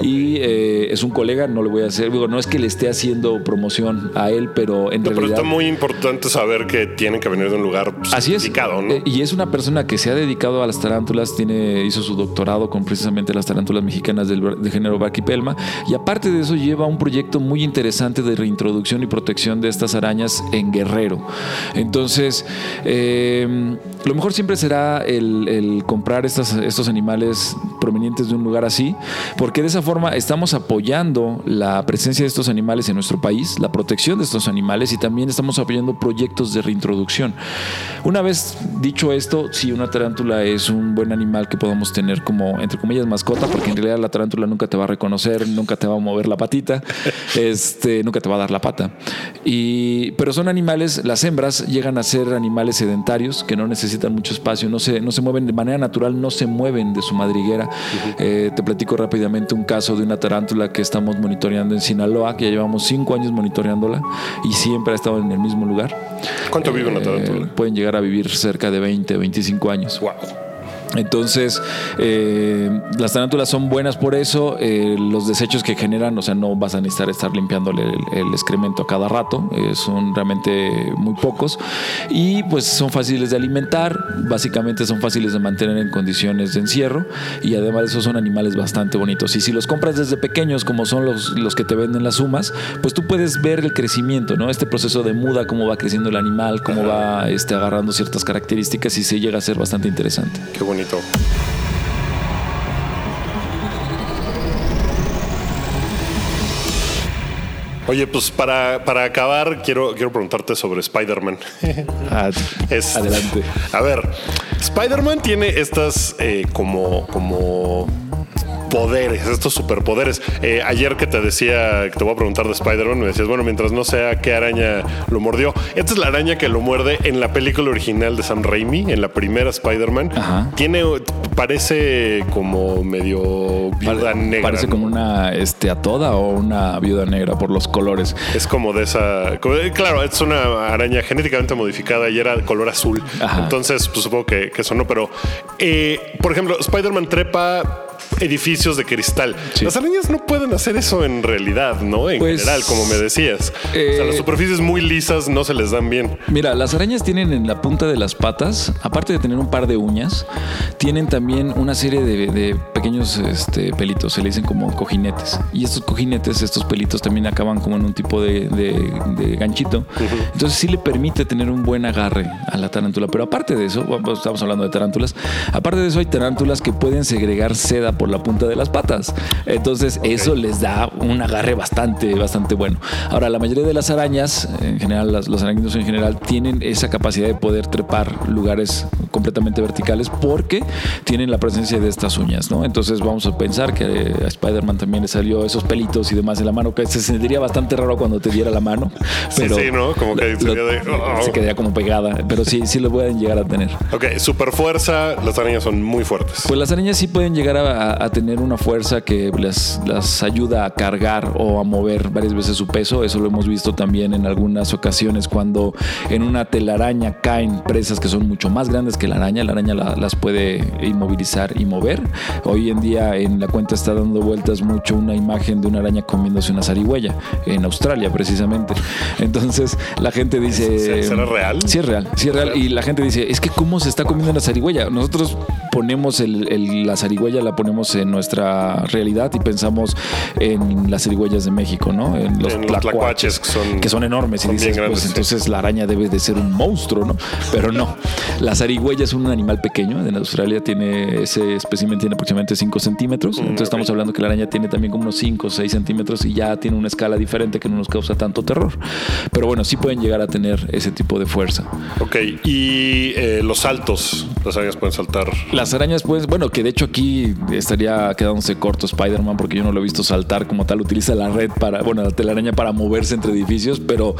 y eh, es un colega, no le voy a hacer, digo, no es que le esté haciendo promoción a él, pero en No, pero realidad... está muy importante saber que tienen que venir de un lugar pues, Así es. indicado, ¿no? Eh, y es una persona que se ha dedicado a las tarántulas, tiene, hizo su doctorado con precisamente las tarántulas mexicanas del, de género Brachypelma. Y aparte de eso, lleva un proyecto muy interesante de reintroducción y protección de estas arañas en Guerrero. Entonces, eh, lo mejor siempre será el, el comprar estas, estos animales provenientes de un lugar así, porque de esa forma estamos apoyando la presencia de estos animales en nuestro país, la protección de estos animales y también estamos apoyando proyectos de reintroducción. Una vez dicho esto, sí, una tarántula es un buen animal que podamos tener como, entre comillas, mascota, porque en realidad la tarántula nunca te va a reconocer, nunca te va a mover la patita, este, nunca te va a dar la pata. Y, pero son animales, las hembras llegan a ser animales sedentarios que no necesitan mucho espacio, no se, no se mueven de manera natural, no se mueven de su madriguera. Eh, te platico rápidamente un caso de una tarántula que estamos monitoreando en Sinaloa, que ya llevamos cinco años monitoreándola y siempre ha estado en el mismo lugar. ¿Cuánto vive una Eh, tarántula? pueden llegar a vivir cerca de 20, 25 años. Wow. вакуум. Entonces, eh, las tarántulas son buenas por eso. eh, los desechos que generan, o sea, no vas a necesitar estar limpiándole el, el excremento a cada rato. eh, son realmente muy pocos. Y pues son fáciles de alimentar. Básicamente son fáciles de mantener en condiciones de encierro. Y además de eso son animales bastante bonitos. Y si los compras desde pequeños, como son los, los que te venden las sumas, pues tú puedes ver el crecimiento, ¿no? Este proceso de muda, cómo va creciendo el animal, cómo va este, agarrando ciertas características y se llega a ser bastante interesante. Qué bonito. Oye, pues para, para acabar, quiero, quiero preguntarte sobre Spider-Man. Ah, Adelante. A ver, Spider-Man tiene estas eh, como, como poderes, estos superpoderes. Eh, ayer que te decía que te voy a preguntar de Spider-Man, me decías, bueno, mientras no sea qué araña lo mordió. Esta es la araña que lo muerde en la película original de Sam Raimi, en la primera Spider-Man. Tiene, parece como medio viuda Pare- negra. Parece ¿no? como una este, atoda o una viuda negra por los colores. Es como de esa. como- eh, Claro, es una araña genéticamente modificada y era color azul. Ajá. Entonces, pues supongo que, que eso no. Pero, eh, por ejemplo, Spider-Man trepa edificios de cristal. Sí. Las arañas no pueden hacer eso en realidad, ¿no? En Pues, general, como me decías. o sea, eh, las superficies muy lisas no se les dan bien. Mira, las arañas tienen en la punta de las patas, aparte de tener un par de uñas, tienen también una serie de, de pequeños este, pelitos, se le dicen como cojinetes. Y estos cojinetes, estos pelitos también acaban como en un tipo de, de- de ganchito. Entonces sí le permite tener un buen agarre a la tarántula. Pero aparte de eso, estamos hablando de tarántulas, aparte de eso hay tarántulas que pueden segregar seda por la punta de las patas. Entonces eso les da un agarre bastante, bastante bueno. Ahora, la mayoría de las arañas, en general, las- los arañinos en general, tienen esa capacidad de poder trepar lugares completamente verticales porque tienen la presencia de estas uñas, ¿no? Entonces vamos a pensar que a Spider-Man también le salió esos pelitos y demás en la mano, que se sentiría bastante raro cuando te diera la mano. Sí, Pero sí, ¿no? Como que lo- sería de, "Oh". se quedaría como pegada, pero sí, sí lo pueden llegar a tener. Ok, super fuerza. Las arañas son muy fuertes. Pues las arañas sí pueden llegar a, a tener una fuerza que les, las ayuda a cargar o a mover varias veces su peso. Eso lo hemos visto también en algunas ocasiones cuando en una telaraña caen presas que son mucho más grandes que la araña. La araña la- las puede inmovilizar y mover. Hoy en día en la cuenta está dando vueltas mucho una imagen de una araña comiéndose una zarigüeya en Australia precisamente. Entonces la gente dice... ¿Será real? Sí es real, sí es real. Y la gente dice, es que cómo se está comiendo una zarigüeya. Nosotros ponemos el- el- la zarigüeya, la ponemos en nuestra realidad y pensamos en las zarigüeyas de México, ¿no? En los En los tlacuaches, que son- que son enormes. son y dices, grandes, pues sí. entonces la araña debe de ser un monstruo, ¿no? Pero no. La zarigüeya es un animal pequeño. En Australia tiene, ese espécimen tiene aproximadamente 5 centímetros. Entonces estamos hablando que la araña tiene también como unos 5 o 6 centímetros y ya tiene una escala diferente que no nos causa tanto terror. Pero bueno, sí pueden llegar a tener ese tipo de fuerza. Ok, y eh, los saltos. Las arañas pueden saltar. Las arañas, pues, bueno, que de hecho aquí estaría quedándose corto Spider-Man porque yo no lo he visto saltar como tal. Utiliza la red para, bueno, la telaraña para moverse entre edificios, pero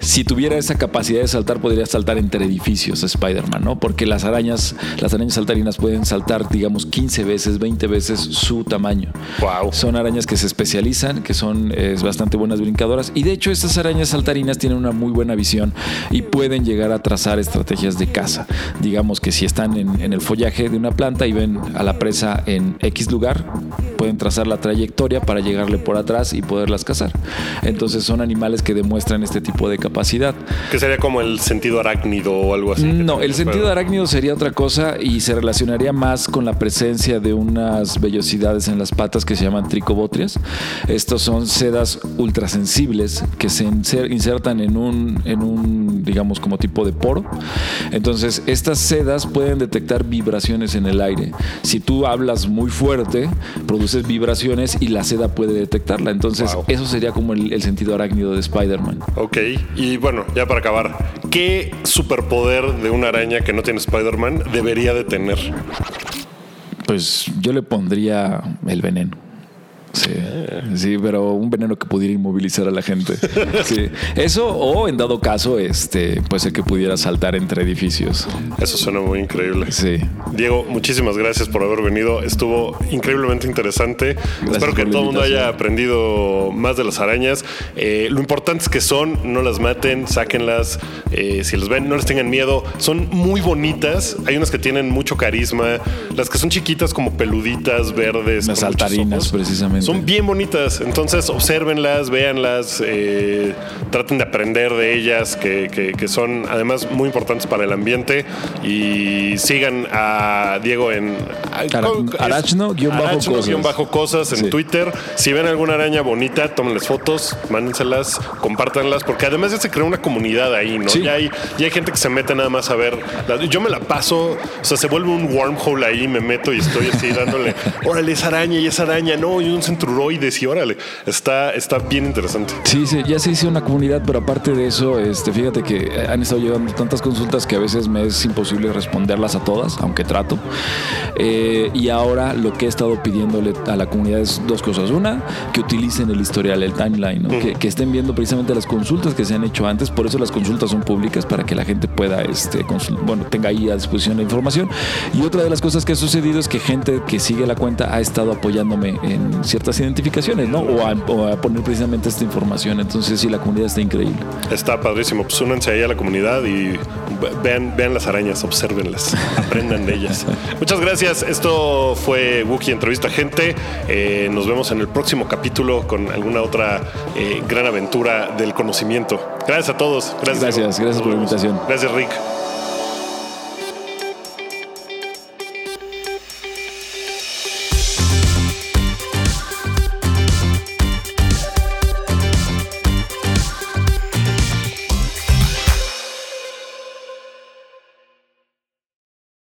si tuviera esa capacidad de saltar, podría saltar entre edificios Spider-Man, ¿no? Porque las arañas, las arañas saltarinas pueden saltar, digamos, 15 veces, 20 veces su tamaño. Wow. Son arañas que se especializan, que son es bastante buenas brincadoras. Y de hecho, estas arañas saltarinas tienen una muy buena visión y pueden llegar a trazar estrategias de caza. Digamos que si están en, en el follaje de una planta y ven a la presa en X lugar, pueden trazar la trayectoria para llegarle por atrás y poderlas cazar. Entonces son animales que demuestran este tipo de capacidad. Que sería como el sentido arácnido o algo así. No, el sentido arácnido sería otra cosa y se relacionaría más con la presencia de unas vellosidades en las patas que se llaman tricobotrias. Estos son sedas ultrasensibles que se inser- insertan en un, en un, digamos, como tipo de poro. Entonces, estas sedas pueden detectar vibraciones en el aire. Si tú hablas muy fuerte, produces vibraciones y la seda puede detectarla. Entonces, Wow. eso sería como el, el sentido arácnido de Spider-Man. Ok, y bueno, ya para acabar, ¿qué superpoder de una araña que no tiene Spider-Man debería de tener? Pues yo le pondría el veneno. Sí, sí, pero un veneno que pudiera inmovilizar a la gente. Sí. Eso, o en dado caso, este, pues el que pudiera saltar entre edificios. Eso suena muy increíble. Sí. Diego, muchísimas gracias por haber venido. Estuvo increíblemente interesante. Espero que todo el mundo haya aprendido más de las arañas. Eh, lo importante es que son, no las maten, sáquenlas. Eh, si los ven, no les tengan miedo. Son muy bonitas. Hay unas que tienen mucho carisma. Las que son chiquitas, como peluditas, verdes. Las saltarinas, precisamente. Son bien bonitas. Entonces, obsérvenlas, véanlas, eh, traten de aprender de ellas, que, que- que son además muy importantes para el ambiente. Y sigan a Diego en Ara- es- arachno-cosas. arachno-cosas en Sí. Twitter. Si ven alguna araña bonita, tómenles fotos, mándenselas, compártanlas, porque además ya se creó una comunidad ahí, ¿no? Sí. Ya, hay, ya hay gente que se mete nada más a ver. yo me la paso, o sea, se vuelve un wormhole ahí, me meto y estoy así dándole, órale, esa araña y esa araña, no, y un centruroides y órale. Está, está bien interesante. Sí, sí, ya se hizo una comunidad, pero aparte de eso, este, fíjate que han estado llegando tantas consultas que a veces me es imposible responderlas a todas, aunque trato. Eh, y ahora lo que he estado pidiéndole a la comunidad es dos cosas. Una, que utilicen el historial, el timeline, ¿no? que, que estén viendo precisamente las consultas que se han hecho antes. Por eso las consultas son públicas, para que la gente pueda, este, bueno, tenga ahí a disposición la información. Y otra de las cosas que ha sucedido es que gente que sigue la cuenta ha estado apoyándome en ciertas identificaciones, ¿no? O a, o a poner precisamente esta información. Entonces, sí, la comunidad está increíble. Está padrísimo. Pues únanse ahí a la comunidad y ve- vean, vean las arañas, obsérvenlas, aprendan de ellas. Muchas gracias. Esto fue Wookie Entrevista Gente. Eh, nos vemos en el próximo capítulo con alguna otra eh, gran aventura del conocimiento. Gracias a todos. Gracias. Gracias, gracias por la invitación. Gracias, Rick.